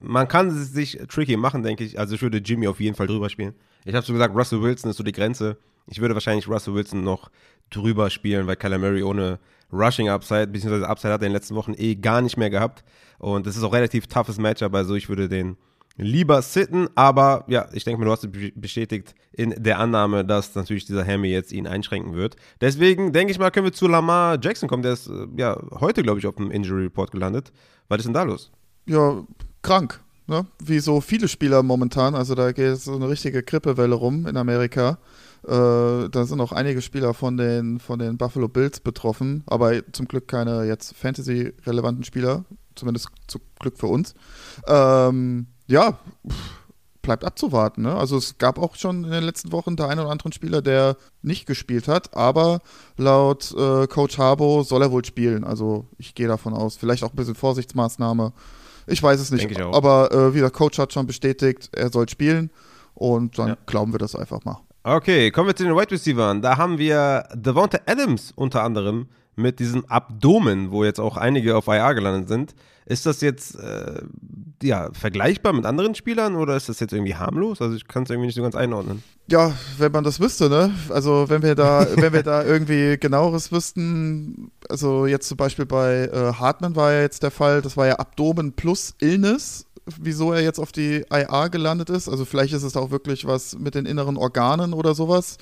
Man kann es sich tricky machen, denke ich. Also ich würde Jimmy auf jeden Fall drüber spielen. Ich habe so gesagt, Russell Wilson ist so die Grenze. Ich würde wahrscheinlich Russell Wilson noch drüber spielen, weil Kyler Murray ohne Rushing Upside, beziehungsweise Upside hat er in den letzten Wochen eh gar nicht mehr gehabt. Und das ist auch relativ toughes Matchup, also ich würde den lieber sitten, aber ja, ich denke mal, du hast bestätigt in der Annahme, dass natürlich dieser Hammy jetzt ihn einschränken wird. Deswegen denke ich mal, können wir zu Lamar Jackson kommen. Der ist äh, ja heute, glaube ich, auf dem Injury Report gelandet. Was ist denn da los? Ja, krank. Ne? Wie so viele Spieler momentan. Also da geht so eine richtige Grippewelle rum in Amerika. Äh, da sind auch einige Spieler von den, von den Buffalo Bills betroffen, aber zum Glück keine jetzt Fantasy-relevanten Spieler, zumindest zum Glück für uns. Ähm, ja, bleibt abzuwarten. Ne? Also es gab auch schon in den letzten Wochen der einen oder anderen Spieler, der nicht gespielt hat, aber laut äh, Coach Harbo soll er wohl spielen. Also ich gehe davon aus. Vielleicht auch ein bisschen Vorsichtsmaßnahme. Ich weiß es nicht. Aber äh, wie der Coach hat schon bestätigt, er soll spielen. Und dann ja. glauben wir das einfach mal. Okay, kommen wir zu den Wide Receivers. Da haben wir Devonta Adams unter anderem mit diesem Abdomen, wo jetzt auch einige auf IR gelandet sind. Ist das jetzt äh, ja, vergleichbar mit anderen Spielern oder ist das jetzt irgendwie harmlos? Also ich kann es irgendwie nicht so ganz einordnen. Ja, wenn man das wüsste, ne? Also wenn wir da, <laughs> wenn wir da irgendwie genaueres wüssten, also jetzt zum Beispiel bei äh, Hartmann war ja jetzt der Fall, das war ja Abdomen plus Illness wieso er jetzt auf die IA gelandet ist. Also vielleicht ist es auch wirklich was mit den inneren Organen oder sowas.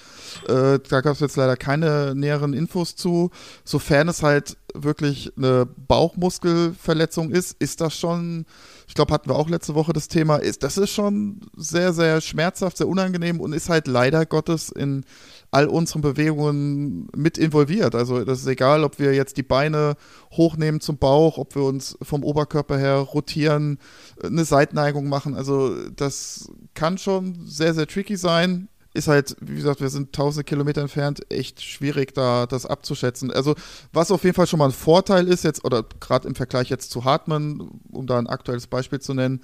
Äh, da gab es jetzt leider keine näheren Infos zu. Sofern es halt wirklich eine Bauchmuskelverletzung ist, ist das schon, ich glaube, hatten wir auch letzte Woche das Thema, ist, das ist schon sehr, sehr schmerzhaft, sehr unangenehm und ist halt leider Gottes in all unseren Bewegungen mit involviert. Also das ist egal, ob wir jetzt die Beine hochnehmen zum Bauch, ob wir uns vom Oberkörper her rotieren, eine Seitneigung machen. Also das kann schon sehr, sehr tricky sein ist halt, wie gesagt, wir sind tausende Kilometer entfernt, echt schwierig, da das abzuschätzen. Also, was auf jeden Fall schon mal ein Vorteil ist jetzt, oder gerade im Vergleich jetzt zu Hartmann, um da ein aktuelles Beispiel zu nennen,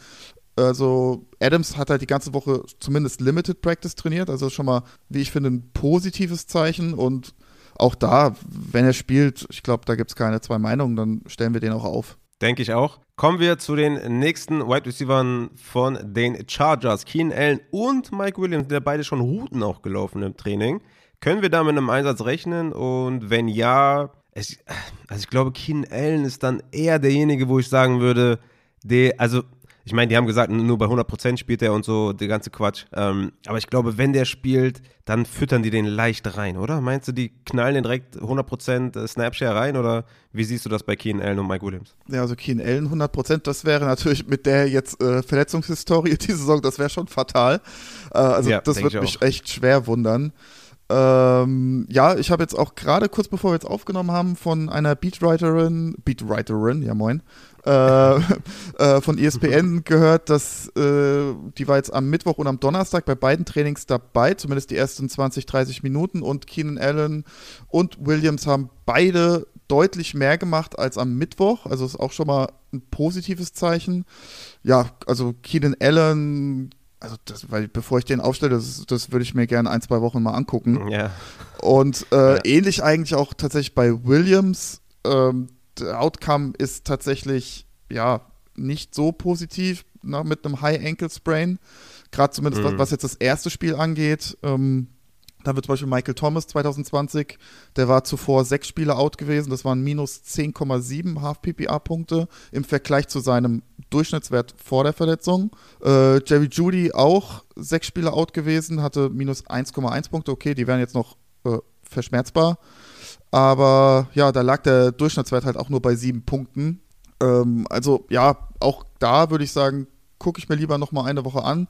also Adams hat halt die ganze Woche zumindest Limited Practice trainiert, also schon mal, wie ich finde, ein positives Zeichen und auch da, wenn er spielt, ich glaube, da gibt es keine zwei Meinungen, dann stellen wir den auch auf. Denke ich auch. Kommen wir zu den nächsten Wide Receivers von den Chargers. Keen Allen und Mike Williams, der beide schon Routen auch gelaufen im Training. Können wir da mit einem Einsatz rechnen? Und wenn ja, es, also ich glaube, Keen Allen ist dann eher derjenige, wo ich sagen würde, der, also ich meine, die haben gesagt, nur bei 100% spielt er und so, der ganze Quatsch. Ähm, aber ich glaube, wenn der spielt, dann füttern die den leicht rein, oder? Meinst du, die knallen den direkt 100% äh, Snapshare rein oder wie siehst du das bei Keen Allen und Mike Williams? Ja, also Keen Allen 100%, das wäre natürlich mit der jetzt äh, Verletzungshistorie <laughs> diese Saison, das wäre schon fatal. Äh, also ja, das würde mich echt schwer wundern. Ähm, ja, ich habe jetzt auch gerade kurz bevor wir jetzt aufgenommen haben von einer Beatwriterin, Beatwriterin, ja moin, äh, <laughs> äh, von ESPN <laughs> gehört, dass äh, die war jetzt am Mittwoch und am Donnerstag bei beiden Trainings dabei, zumindest die ersten 20, 30 Minuten und Keenan Allen und Williams haben beide deutlich mehr gemacht als am Mittwoch, also ist auch schon mal ein positives Zeichen. Ja, also Keenan Allen also das, weil bevor ich den aufstelle, das, das würde ich mir gerne ein, zwei Wochen mal angucken. Ja. Und äh, ja. ähnlich eigentlich auch tatsächlich bei Williams. Ähm, Outcome ist tatsächlich ja nicht so positiv na, mit einem High Ankle Sprain. Gerade zumindest, mhm. was, was, jetzt das erste Spiel angeht. Ähm, da wird zum Beispiel Michael Thomas 2020, der war zuvor sechs Spiele out gewesen, das waren minus 10,7 Half-PPA-Punkte im Vergleich zu seinem Durchschnittswert vor der Verletzung. Äh, Jerry Judy auch sechs Spiele out gewesen, hatte minus 1,1 Punkte. Okay, die wären jetzt noch äh, verschmerzbar. Aber ja, da lag der Durchschnittswert halt auch nur bei sieben Punkten. Ähm, also ja, auch da würde ich sagen, gucke ich mir lieber noch mal eine Woche an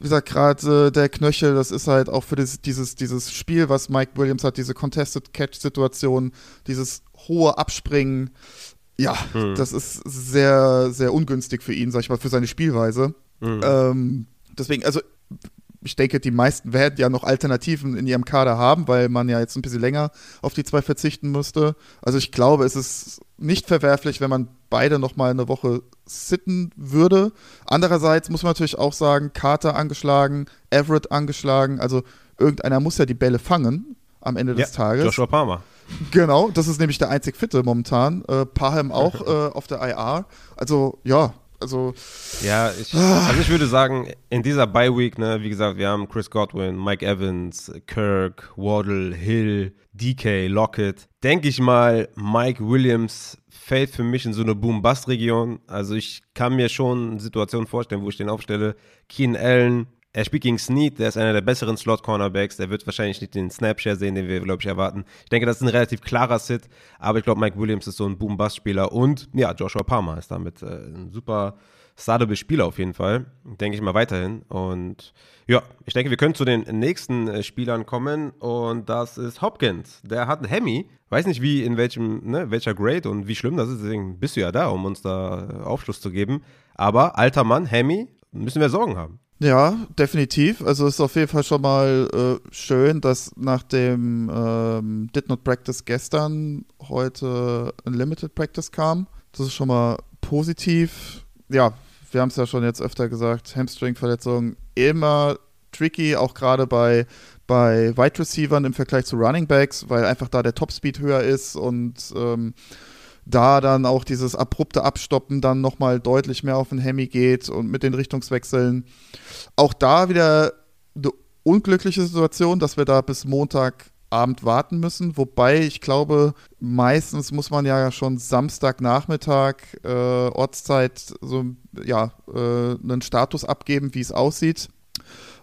wie gesagt, gerade äh, der Knöchel, das ist halt auch für das, dieses, dieses Spiel, was Mike Williams hat, diese Contested Catch-Situation, dieses hohe Abspringen. Ja, hm. das ist sehr, sehr ungünstig für ihn, sag ich mal, für seine Spielweise. Hm. Ähm, deswegen, also ich denke, die meisten werden ja noch Alternativen in ihrem Kader haben, weil man ja jetzt ein bisschen länger auf die zwei verzichten müsste. Also ich glaube, es ist nicht verwerflich, wenn man beide noch mal eine Woche sitten würde. Andererseits muss man natürlich auch sagen, Carter angeschlagen, Everett angeschlagen, also irgendeiner muss ja die Bälle fangen am Ende ja, des Tages. Joshua Palmer. Genau, das ist nämlich der einzig Fitte momentan. Äh, Parham auch <laughs> äh, auf der IR. Also ja, also. Ja, ich, also ich würde sagen, in dieser Bye Week, ne, wie gesagt, wir haben Chris Godwin, Mike Evans, Kirk, Waddle, Hill, DK, Lockett. Denke ich mal, Mike Williams fällt für mich in so eine Boom-Bust-Region. Also ich kann mir schon Situationen vorstellen, wo ich den aufstelle. Keen Allen, er spielt gegen Snead, der ist einer der besseren Slot-Cornerbacks. Der wird wahrscheinlich nicht den Snapshare sehen, den wir, glaube ich, erwarten. Ich denke, das ist ein relativ klarer Sit, aber ich glaube, Mike Williams ist so ein Boom-Bust-Spieler und ja, Joshua Palmer ist damit äh, ein super startable Spieler auf jeden Fall. Denke ich mal weiterhin. Und ja, ich denke, wir können zu den nächsten äh, Spielern kommen und das ist Hopkins. Der hat ein Hemi. Weiß nicht, wie, in welchem, ne, welcher Grade und wie schlimm das ist, deswegen bist du ja da, um uns da äh, Aufschluss zu geben. Aber alter Mann, Hemi, müssen wir Sorgen haben. Ja, definitiv. Also ist auf jeden Fall schon mal äh, schön, dass nach dem ähm, Did Not Practice gestern heute ein Limited Practice kam. Das ist schon mal positiv. Ja, wir haben es ja schon jetzt öfter gesagt, Hamstring-Verletzungen immer tricky, auch gerade bei, bei Wide Receivern im Vergleich zu Running Backs, weil einfach da der Topspeed höher ist und ähm, da dann auch dieses abrupte Abstoppen dann nochmal deutlich mehr auf den Hemi geht und mit den Richtungswechseln. Auch da wieder eine unglückliche Situation, dass wir da bis Montagabend warten müssen. Wobei ich glaube, meistens muss man ja schon Samstagnachmittag äh, Ortszeit so ja äh, einen Status abgeben, wie es aussieht.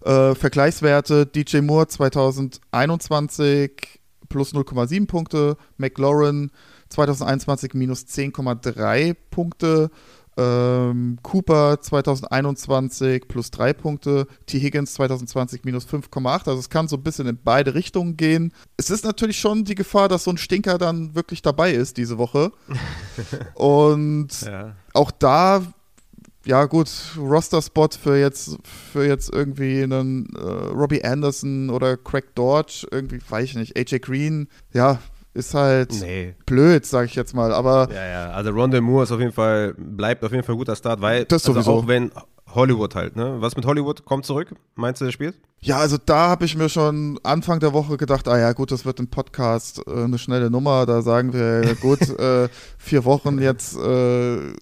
Äh, Vergleichswerte: DJ Moore 2021 plus 0,7 Punkte, McLaurin 2021 minus 10,3 Punkte. Ähm, Cooper 2021 plus 3 Punkte, T. Higgins 2020 minus 5,8. Also es kann so ein bisschen in beide Richtungen gehen. Es ist natürlich schon die Gefahr, dass so ein Stinker dann wirklich dabei ist diese Woche. <laughs> Und ja. auch da, ja gut, Roster-Spot für jetzt, für jetzt irgendwie einen äh, Robbie Anderson oder Craig Dodge, irgendwie, weiß ich nicht, AJ Green, ja, ist halt nee. blöd, sag ich jetzt mal. Aber ja, ja. Also Rondell Moore ist auf jeden Fall, bleibt auf jeden Fall ein guter Start, weil das also auch wenn Hollywood halt, ne? Was mit Hollywood kommt zurück? Meinst du, der spielt? Ja, also da habe ich mir schon Anfang der Woche gedacht, ah ja, gut, das wird im Podcast äh, eine schnelle Nummer. Da sagen wir, gut, <laughs> äh, vier Wochen jetzt äh,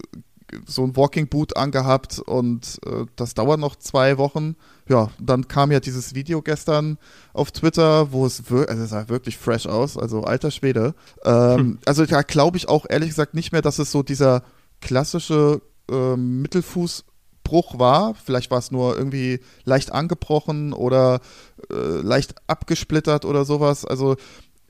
so ein Walking Boot angehabt und äh, das dauert noch zwei Wochen. Ja, dann kam ja dieses Video gestern auf Twitter, wo es, wir also es sah wirklich fresh aus, also alter Schwede. Ähm, hm. Also da glaube ich auch ehrlich gesagt nicht mehr, dass es so dieser klassische äh, Mittelfußbruch war. Vielleicht war es nur irgendwie leicht angebrochen oder äh, leicht abgesplittert oder sowas. Also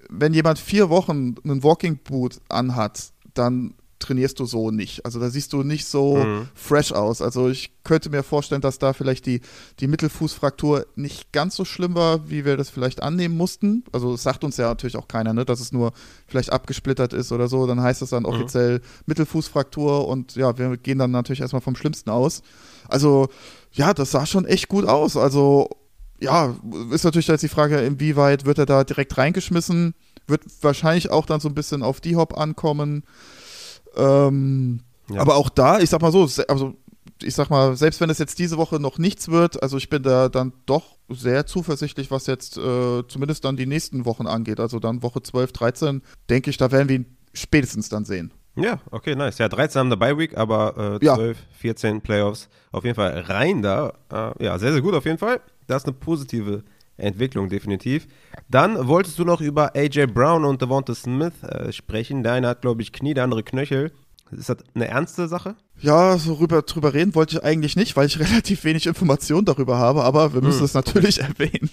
wenn jemand vier Wochen einen Walking Boot anhat, dann trainierst du so nicht. Also da siehst du nicht so mhm. fresh aus. Also ich könnte mir vorstellen, dass da vielleicht die, die Mittelfußfraktur nicht ganz so schlimm war, wie wir das vielleicht annehmen mussten. Also es sagt uns ja natürlich auch keiner, ne, dass es nur vielleicht abgesplittert ist oder so. Dann heißt es dann mhm. offiziell Mittelfußfraktur und ja, wir gehen dann natürlich erstmal vom Schlimmsten aus. Also ja, das sah schon echt gut aus. Also ja, ist natürlich jetzt die Frage, inwieweit wird er da direkt reingeschmissen? Wird wahrscheinlich auch dann so ein bisschen auf die Hop ankommen. Ähm, ja. Aber auch da, ich sag mal so, also ich sag mal, selbst wenn es jetzt diese Woche noch nichts wird, also ich bin da dann doch sehr zuversichtlich, was jetzt äh, zumindest dann die nächsten Wochen angeht. Also dann Woche 12, 13, denke ich, da werden wir ihn spätestens dann sehen. Ja, okay, nice. Ja, 13 haben dabei Week, aber äh, 12, ja. 14 Playoffs auf jeden Fall rein da. Äh, ja, sehr, sehr gut auf jeden Fall. Das ist eine positive Entwicklung, definitiv. Dann wolltest du noch über AJ Brown und Devonta Smith äh, sprechen. Der eine hat, glaube ich, Knie, der andere Knöchel. Ist das eine ernste Sache? Ja, so rüber, drüber reden wollte ich eigentlich nicht, weil ich <laughs> relativ wenig Informationen darüber habe, aber wir müssen hm. es natürlich <laughs> erwähnen.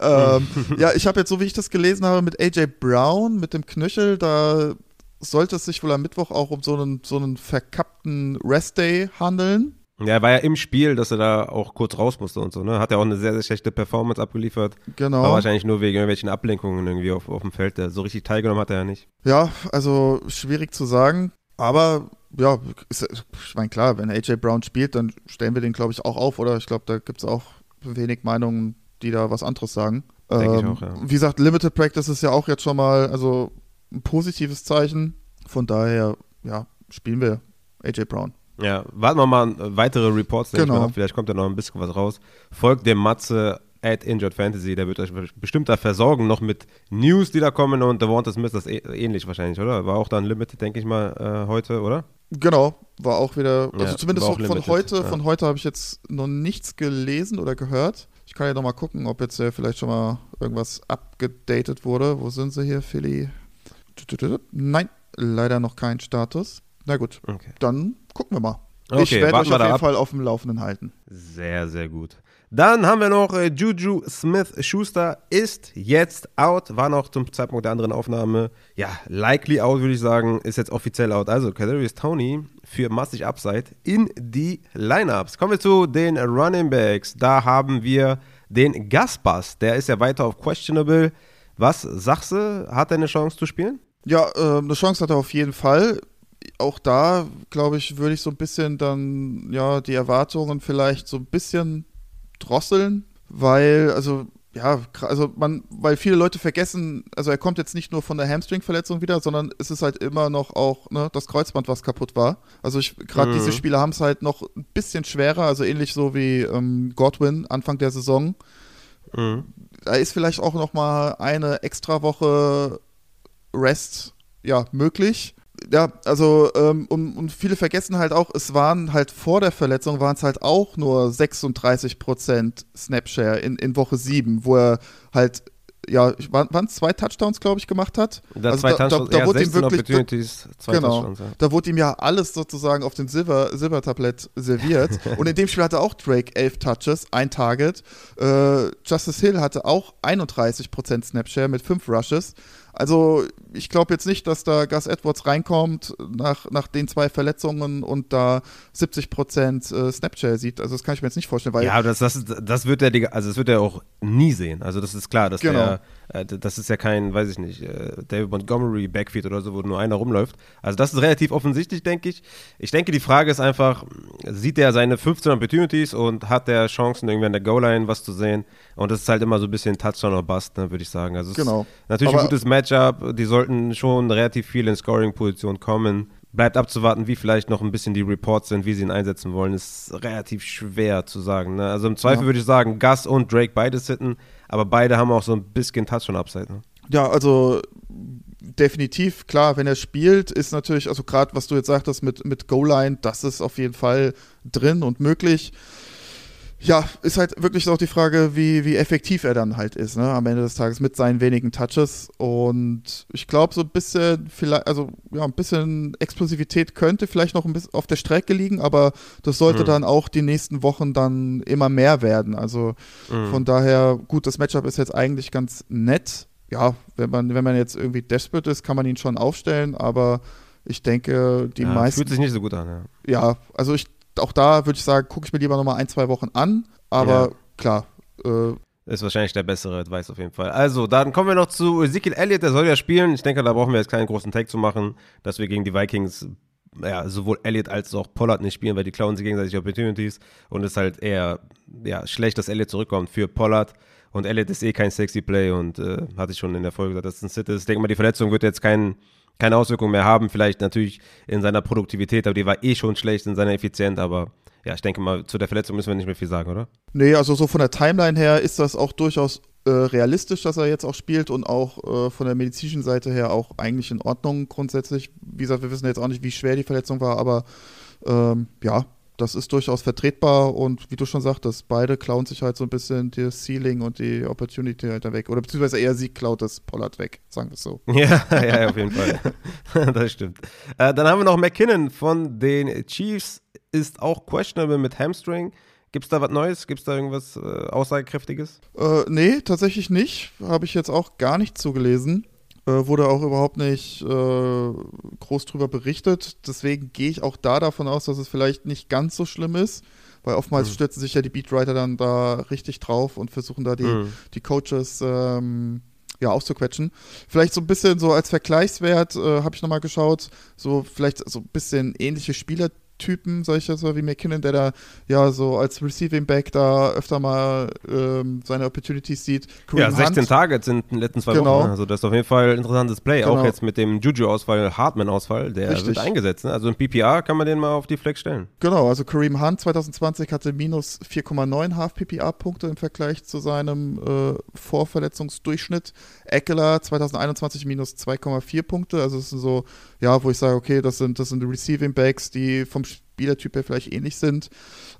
Ähm, ja, ich habe jetzt, so wie ich das gelesen habe, mit AJ Brown, mit dem Knöchel, da sollte es sich wohl am Mittwoch auch um so einen, so einen verkappten Rest-Day handeln. Ja, er war ja im Spiel, dass er da auch kurz raus musste und so, ne? Hat ja auch eine sehr, sehr schlechte Performance abgeliefert. Genau. War wahrscheinlich nur wegen irgendwelchen Ablenkungen irgendwie auf, auf dem Feld. So richtig teilgenommen hat er ja nicht. Ja, also schwierig zu sagen. Aber ja, ist, ich meine, klar, wenn AJ Brown spielt, dann stellen wir den, glaube ich, auch auf, oder? Ich glaube, da gibt es auch wenig Meinungen, die da was anderes sagen. Denke ähm, ich auch, ja. Wie gesagt, Limited Practice ist ja auch jetzt schon mal, also ein positives Zeichen. Von daher, ja, spielen wir AJ Brown. Ja, warten wir mal weitere Reports. Genau. Vielleicht kommt da noch ein bisschen was raus. Folgt dem Matze at Injured Fantasy, der wird euch bestimmt da versorgen, noch mit News, die da kommen und The Wanted Smith das ähnlich wahrscheinlich, oder? War auch dann Limited, denke ich mal, äh, heute, oder? Genau, war auch wieder, also ja, zumindest von limited, heute, ja. von heute habe ich jetzt noch nichts gelesen oder gehört. Ich kann ja noch mal gucken, ob jetzt äh, vielleicht schon mal irgendwas abgedatet wurde. Wo sind sie hier, Philly? Nein, leider noch kein Status. Na gut, okay. dann gucken wir mal. Okay, ich werde euch auf jeden ab. Fall auf dem Laufenden halten. Sehr, sehr gut. Dann haben wir noch äh, Juju Smith-Schuster ist jetzt out, war noch zum Zeitpunkt der anderen Aufnahme, ja, likely out, würde ich sagen, ist jetzt offiziell out. Also Kadarius Tony für massig Upside in die Lineups. Kommen wir zu den Running Backs. Da haben wir den Gaspass, der ist ja weiter auf questionable. Was sagst du, hat er eine Chance zu spielen? Ja, äh, eine Chance hat er auf jeden Fall. Auch da, glaube ich, würde ich so ein bisschen dann, ja, die Erwartungen vielleicht so ein bisschen drosseln, weil, also, ja, also man, weil viele Leute vergessen, also er kommt jetzt nicht nur von der Hamstring-Verletzung wieder, sondern es ist halt immer noch auch ne, das Kreuzband, was kaputt war. Also gerade mhm. diese Spieler haben es halt noch ein bisschen schwerer, also ähnlich so wie ähm, Godwin Anfang der Saison. Mhm. Da ist vielleicht auch noch mal eine extra Woche Rest ja möglich ja, also ähm, und, und, viele vergessen halt auch, es waren halt vor der Verletzung waren es halt auch nur 36% Snapshare in, in Woche 7, wo er halt ja, waren es zwei Touchdowns, glaube ich, gemacht hat. Da also da, da, da wurde ihm wirklich da, genau, ja. da wurde ihm ja alles sozusagen auf dem Silber, Silbertablett serviert. <laughs> und in dem Spiel hatte auch Drake elf Touches, ein Target. Äh, Justice Hill hatte auch 31% Snapshare mit fünf Rushes. Also ich glaube jetzt nicht, dass da Gus Edwards reinkommt nach, nach den zwei Verletzungen und da 70 Prozent äh, Snapchat sieht. Also das kann ich mir jetzt nicht vorstellen. Weil ja, das, das, das wird er, also das wird er auch nie sehen. Also das ist klar, dass genau. der das ist ja kein, weiß ich nicht, äh, David Montgomery Backfield oder so, wo nur einer rumläuft. Also das ist relativ offensichtlich, denke ich. Ich denke, die Frage ist einfach, sieht er seine 15 Opportunities und hat er Chancen, irgendwie an der Goal-Line was zu sehen? Und das ist halt immer so ein bisschen Touchdown oder Bust, ne, würde ich sagen. Also es genau. ist natürlich Aber ein gutes Matchup. Die sollten schon relativ viel in Scoring-Position kommen. Bleibt abzuwarten, wie vielleicht noch ein bisschen die Reports sind, wie sie ihn einsetzen wollen. Ist relativ schwer zu sagen. Ne? Also im Zweifel ja. würde ich sagen, Gus und Drake beide sitten. Aber beide haben auch so ein bisschen Touchdown-Upside. Ne? Ja, also definitiv, klar, wenn er spielt, ist natürlich, also gerade was du jetzt sagtest mit, mit Goal-Line, das ist auf jeden Fall drin und möglich ja, ist halt wirklich auch die Frage, wie, wie effektiv er dann halt ist, ne, am Ende des Tages mit seinen wenigen Touches. Und ich glaube, so ein bisschen, vielleicht, also ja, ein bisschen Explosivität könnte vielleicht noch ein bisschen auf der Strecke liegen, aber das sollte mhm. dann auch die nächsten Wochen dann immer mehr werden. Also mhm. von daher, gut, das Matchup ist jetzt eigentlich ganz nett. Ja, wenn man, wenn man jetzt irgendwie desperate ist, kann man ihn schon aufstellen, aber ich denke, die ja, meisten. Fühlt sich nicht so gut an, ja. Ja, also ich auch da würde ich sagen, gucke ich mir lieber nochmal ein, zwei Wochen an. Aber ja. klar. Äh, ist wahrscheinlich der bessere Advice auf jeden Fall. Also, dann kommen wir noch zu Ezekiel Elliott, der soll ja spielen. Ich denke, da brauchen wir jetzt keinen großen Take zu machen, dass wir gegen die Vikings ja, sowohl Elliott als auch Pollard nicht spielen, weil die klauen sich gegenseitig Opportunities und es ist halt eher ja, schlecht, dass Elliott zurückkommt für Pollard. Und Elliott ist eh kein sexy Play und äh, hatte ich schon in der Folge gesagt, dass es ein Sit ist. Ich denke mal, die Verletzung wird jetzt kein, keine Auswirkungen mehr haben. Vielleicht natürlich in seiner Produktivität, aber die war eh schon schlecht in seiner Effizienz. Aber ja, ich denke mal, zu der Verletzung müssen wir nicht mehr viel sagen, oder? Nee, also so von der Timeline her ist das auch durchaus äh, realistisch, dass er jetzt auch spielt und auch äh, von der medizinischen Seite her auch eigentlich in Ordnung grundsätzlich. Wie gesagt, wir wissen jetzt auch nicht, wie schwer die Verletzung war, aber ähm, ja, das ist durchaus vertretbar und wie du schon sagtest, beide klauen sich halt so ein bisschen das Ceiling und die Opportunity halt weg. Oder beziehungsweise eher sie klaut das Pollard weg, sagen wir es so. <laughs> Ja, ja, auf jeden Fall. <laughs> das stimmt. Äh, dann haben wir noch McKinnon von den Chiefs, ist auch questionable mit Hamstring. Gibt es da was Neues? Gibt es da irgendwas äh, Aussagekräftiges? Äh, nee, tatsächlich nicht. Habe ich jetzt auch gar nicht zugelesen. Äh, wurde auch überhaupt nicht äh, groß drüber berichtet. Deswegen gehe ich auch da davon aus, dass es vielleicht nicht ganz so schlimm ist, weil oftmals mhm. stürzen sich ja die Beatwriter dann da richtig drauf und versuchen da die, mhm. die Coaches ähm, ja, auszuquetschen. Vielleicht so ein bisschen so als Vergleichswert äh, habe ich nochmal geschaut, so vielleicht so ein bisschen ähnliche Spieler, Typen, solche so wie McKinnon, der da ja so als Receiving Back da öfter mal ähm, seine Opportunities sieht. Kareem ja, 16 Hunt. Targets in den letzten zwei genau. Wochen. Also das ist auf jeden Fall ein interessantes Play. Genau. Auch jetzt mit dem Juju-Ausfall, Hartman-Ausfall, der Richtig. wird eingesetzt. Ne? Also im PPR kann man den mal auf die Flex stellen. Genau, also Kareem Hunt 2020 hatte minus 4,9 Half-PPR-Punkte im Vergleich zu seinem äh, Vorverletzungsdurchschnitt. Eckler 2021 minus 2,4 Punkte. Also es sind so, ja, wo ich sage, okay, das sind, das sind Receiving Backs, die vom Spielertyp her vielleicht ähnlich sind.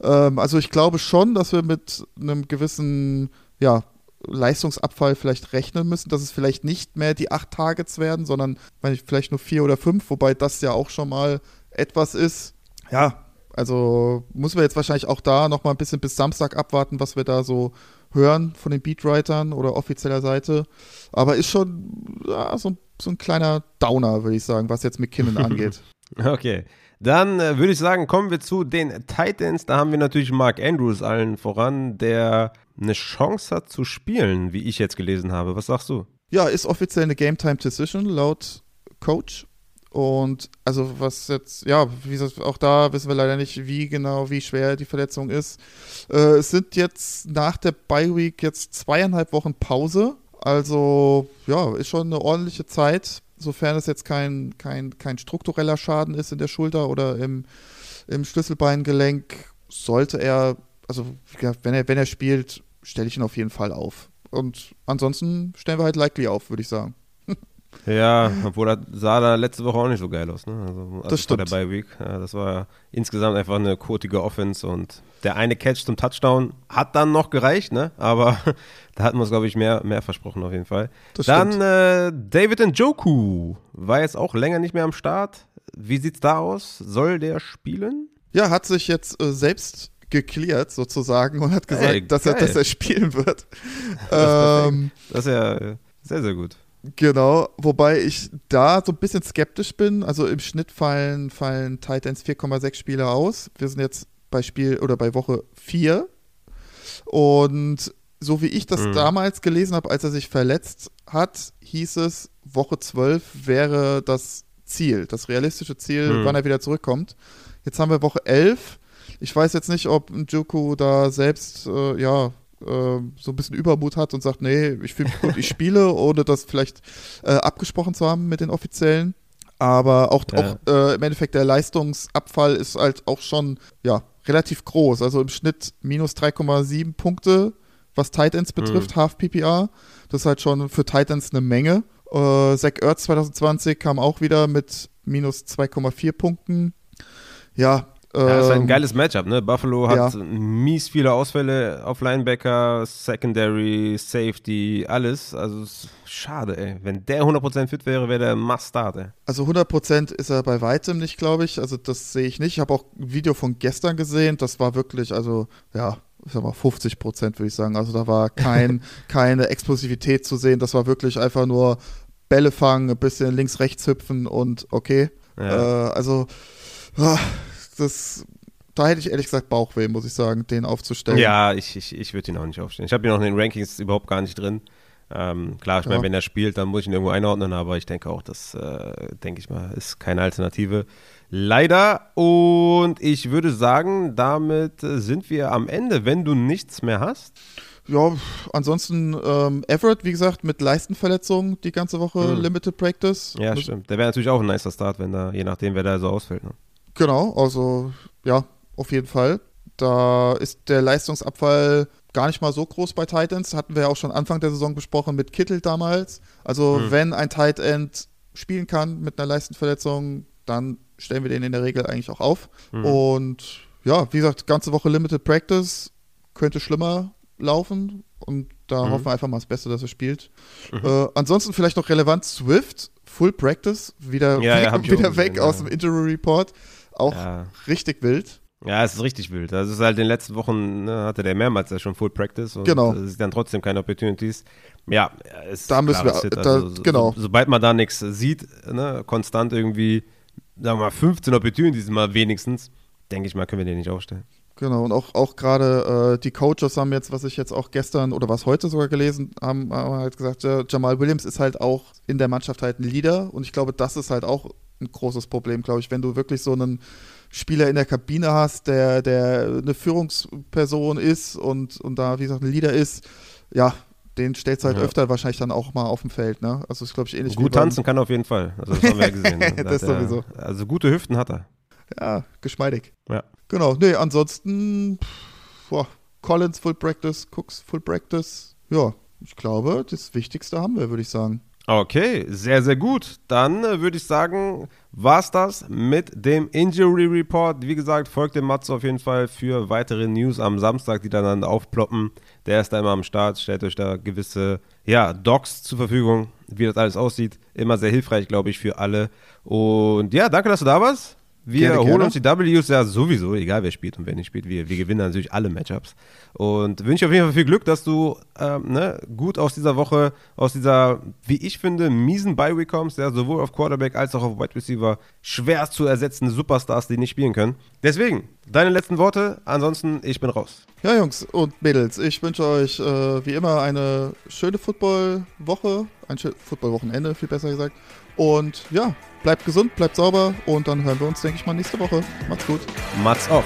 Ähm, also ich glaube schon, dass wir mit einem gewissen, ja, Leistungsabfall vielleicht rechnen müssen, dass es vielleicht nicht mehr die acht Targets werden, sondern vielleicht nur vier oder fünf, wobei das ja auch schon mal etwas ist. Ja, also muss man jetzt wahrscheinlich auch da noch mal ein bisschen bis Samstag abwarten, was wir da so hören von den Beatwritern oder offizieller Seite. Aber ist schon ja, so, so ein kleiner Downer, würde ich sagen, was jetzt McKinnon <laughs> angeht. Okay. Dann äh, würde ich sagen, kommen wir zu den Titans. Da haben wir natürlich Mark Andrews allen voran, der eine Chance hat zu spielen, wie ich jetzt gelesen habe. Was sagst du? Ja, ist offiziell eine Game Time Decision laut Coach. Und also was jetzt, ja, wie gesagt, auch da wissen wir leider nicht, wie genau, wie schwer die Verletzung ist. Äh, es sind jetzt nach der Bye Week jetzt zweieinhalb Wochen Pause. Also ja, ist schon eine ordentliche Zeit, sofern es jetzt kein, kein, kein struktureller Schaden ist in der Schulter oder im, im Schlüsselbeingelenk, sollte er, also wenn er, wenn er spielt, stelle ich ihn auf jeden Fall auf. Und ansonsten stellen wir halt likely auf, würde ich sagen. Ja, obwohl das sah da letzte Woche auch nicht so geil aus. Ne? Also, also das stimmt. der Bye Week. Ja, das war insgesamt einfach eine kotige Offense und der eine Catch zum Touchdown hat dann noch gereicht, ne? aber <laughs> da hatten wir es, glaube ich, mehr, mehr versprochen auf jeden Fall. Das dann äh, David Njoku war jetzt auch länger nicht mehr am Start. Wie sieht's da aus? Soll der spielen? Ja, hat sich jetzt äh, selbst geklärt sozusagen und hat gesagt, Ey, dass, er, dass er spielen wird. <laughs> das, ähm, das ist ja äh, sehr, sehr gut. Genau, wobei ich da so ein bisschen skeptisch bin. Also im Schnitt fallen, fallen Titans 4,6 Spieler aus. Wir sind jetzt bei Spiel oder bei Woche 4. Und so wie ich das mhm. damals gelesen habe, als er sich verletzt hat, hieß es, Woche 12 wäre das Ziel, das realistische Ziel, mhm. wann er wieder zurückkommt. Jetzt haben wir Woche 11. Ich weiß jetzt nicht, ob Njoku da selbst, äh, ja, so ein bisschen Übermut hat und sagt, nee, ich fühle mich gut, ich spiele, <laughs> ohne das vielleicht äh, abgesprochen zu haben mit den Offiziellen. Aber auch, ja. auch äh, im Endeffekt der Leistungsabfall ist halt auch schon ja, relativ groß. Also im Schnitt minus 3,7 Punkte, was Titans betrifft, mhm. Half PPR. Das ist halt schon für Titans eine Menge. Äh, Zach Ertz 2020 kam auch wieder mit minus 2,4 Punkten. Ja, ja, das ist halt ein ähm, geiles Matchup, ne? Buffalo hat ja. mies viele Ausfälle auf Linebacker, Secondary, Safety, alles. Also schade, ey. Wenn der 100% fit wäre, wäre der Must-Start, ey. Also 100% ist er bei weitem nicht, glaube ich. Also das sehe ich nicht. Ich habe auch ein Video von gestern gesehen. Das war wirklich, also ja, ich sag mal 50% würde ich sagen. Also da war kein, <laughs> keine Explosivität zu sehen. Das war wirklich einfach nur Bälle fangen, ein bisschen links, rechts hüpfen und okay. Ja. Äh, also, ah, das, da hätte ich ehrlich gesagt Bauchweh, muss ich sagen, den aufzustellen. Ja, ich, ich, ich würde ihn auch nicht aufstellen. Ich habe ihn auch in den Rankings überhaupt gar nicht drin. Ähm, klar, ich meine, wenn er spielt, dann muss ich ihn irgendwo einordnen, aber ich denke auch, das, äh, denke ich mal, ist keine Alternative. Leider. Und ich würde sagen, damit sind wir am Ende, wenn du nichts mehr hast. Ja, ansonsten ähm, Everett, wie gesagt, mit Leistenverletzung die ganze Woche hm. Limited Practice. Ja, stimmt. Der wäre natürlich auch ein nicer Start, wenn da, je nachdem, wer da so ausfällt. Ne? Genau, also ja, auf jeden Fall. Da ist der Leistungsabfall gar nicht mal so groß bei Titans. Hatten wir ja auch schon Anfang der Saison besprochen mit Kittel damals. Also mhm. wenn ein Tight End spielen kann mit einer Leistenverletzung, dann stellen wir den in der Regel eigentlich auch auf. Mhm. Und ja, wie gesagt, ganze Woche Limited Practice könnte schlimmer laufen. Und da mhm. hoffen wir einfach mal das Beste, dass er spielt. Mhm. Äh, ansonsten vielleicht noch relevant: Swift, Full Practice, wieder, ja, ja, wieder weg gesehen, aus dem Injury Report. Auch richtig wild. Ja, es ist richtig wild. Das ist halt in den letzten Wochen, ne, hatte der mehrmals ja schon Full Practice und genau. es ist dann trotzdem keine Opportunities. Ja, es da müssen wir, da, also, genau. So, sobald man da nichts sieht, ne, konstant irgendwie, sagen wir mal, 15 Opportunities mal wenigstens, denke ich mal, können wir den nicht aufstellen. Genau, und auch, auch gerade äh, die Coaches haben jetzt, was ich jetzt auch gestern oder was heute sogar gelesen haben, haben halt gesagt, äh, Jamal Williams ist halt auch in der Mannschaft halt ein Leader und ich glaube, das ist halt auch ein großes Problem, glaube ich, wenn du wirklich so einen Spieler in der Kabine hast, der, der eine Führungsperson ist und, und da, wie gesagt, ein Leader ist, ja, den stellst du halt ja. öfter wahrscheinlich dann auch mal auf dem Feld, ne? Also ist, glaube ich, ähnlich Gut tanzen kann er auf jeden Fall. Also das haben wir ja gesehen. <laughs> Ne? das sowieso. also gute Hüften hat er. Ja, geschmeidig. Ja. Genau, nee, ansonsten, boah, Collins Full Practice, Cooks Full Practice. Ja, ich glaube, das Wichtigste haben wir, würde ich sagen. Okay, sehr, sehr gut. Dann äh, würde ich sagen, war's das mit dem Injury Report. Wie gesagt, folgt dem Matze auf jeden Fall für weitere News am Samstag, die dann aufploppen. Der ist da immer am Start, stellt euch da gewisse ja, Docs zur Verfügung, wie das alles aussieht. Immer sehr hilfreich, glaube ich, für alle. Und ja, danke, dass du da warst. Wir gerne, holen gerne. uns die Ws ja sowieso, egal wer spielt und wer nicht spielt. Wir, wir gewinnen natürlich alle Matchups. Und wünsche auf jeden Fall viel Glück, dass du ähm, ne, gut aus dieser Woche, aus dieser, wie ich finde, miesen Bye-Week kommst, ja, sowohl auf Quarterback als auch auf Wide Receiver. Schwer zu ersetzende Superstars, die nicht spielen können. Deswegen, deine letzten Worte. Ansonsten, ich bin raus. Ja, Jungs und Mädels, ich wünsche euch äh, wie immer eine schöne Football-Woche, ein schönes Football-Wochenende, viel besser gesagt. Und ja, bleibt gesund, bleibt sauber und dann hören wir uns, denke ich mal, nächste Woche. Macht's gut. Macht's auf.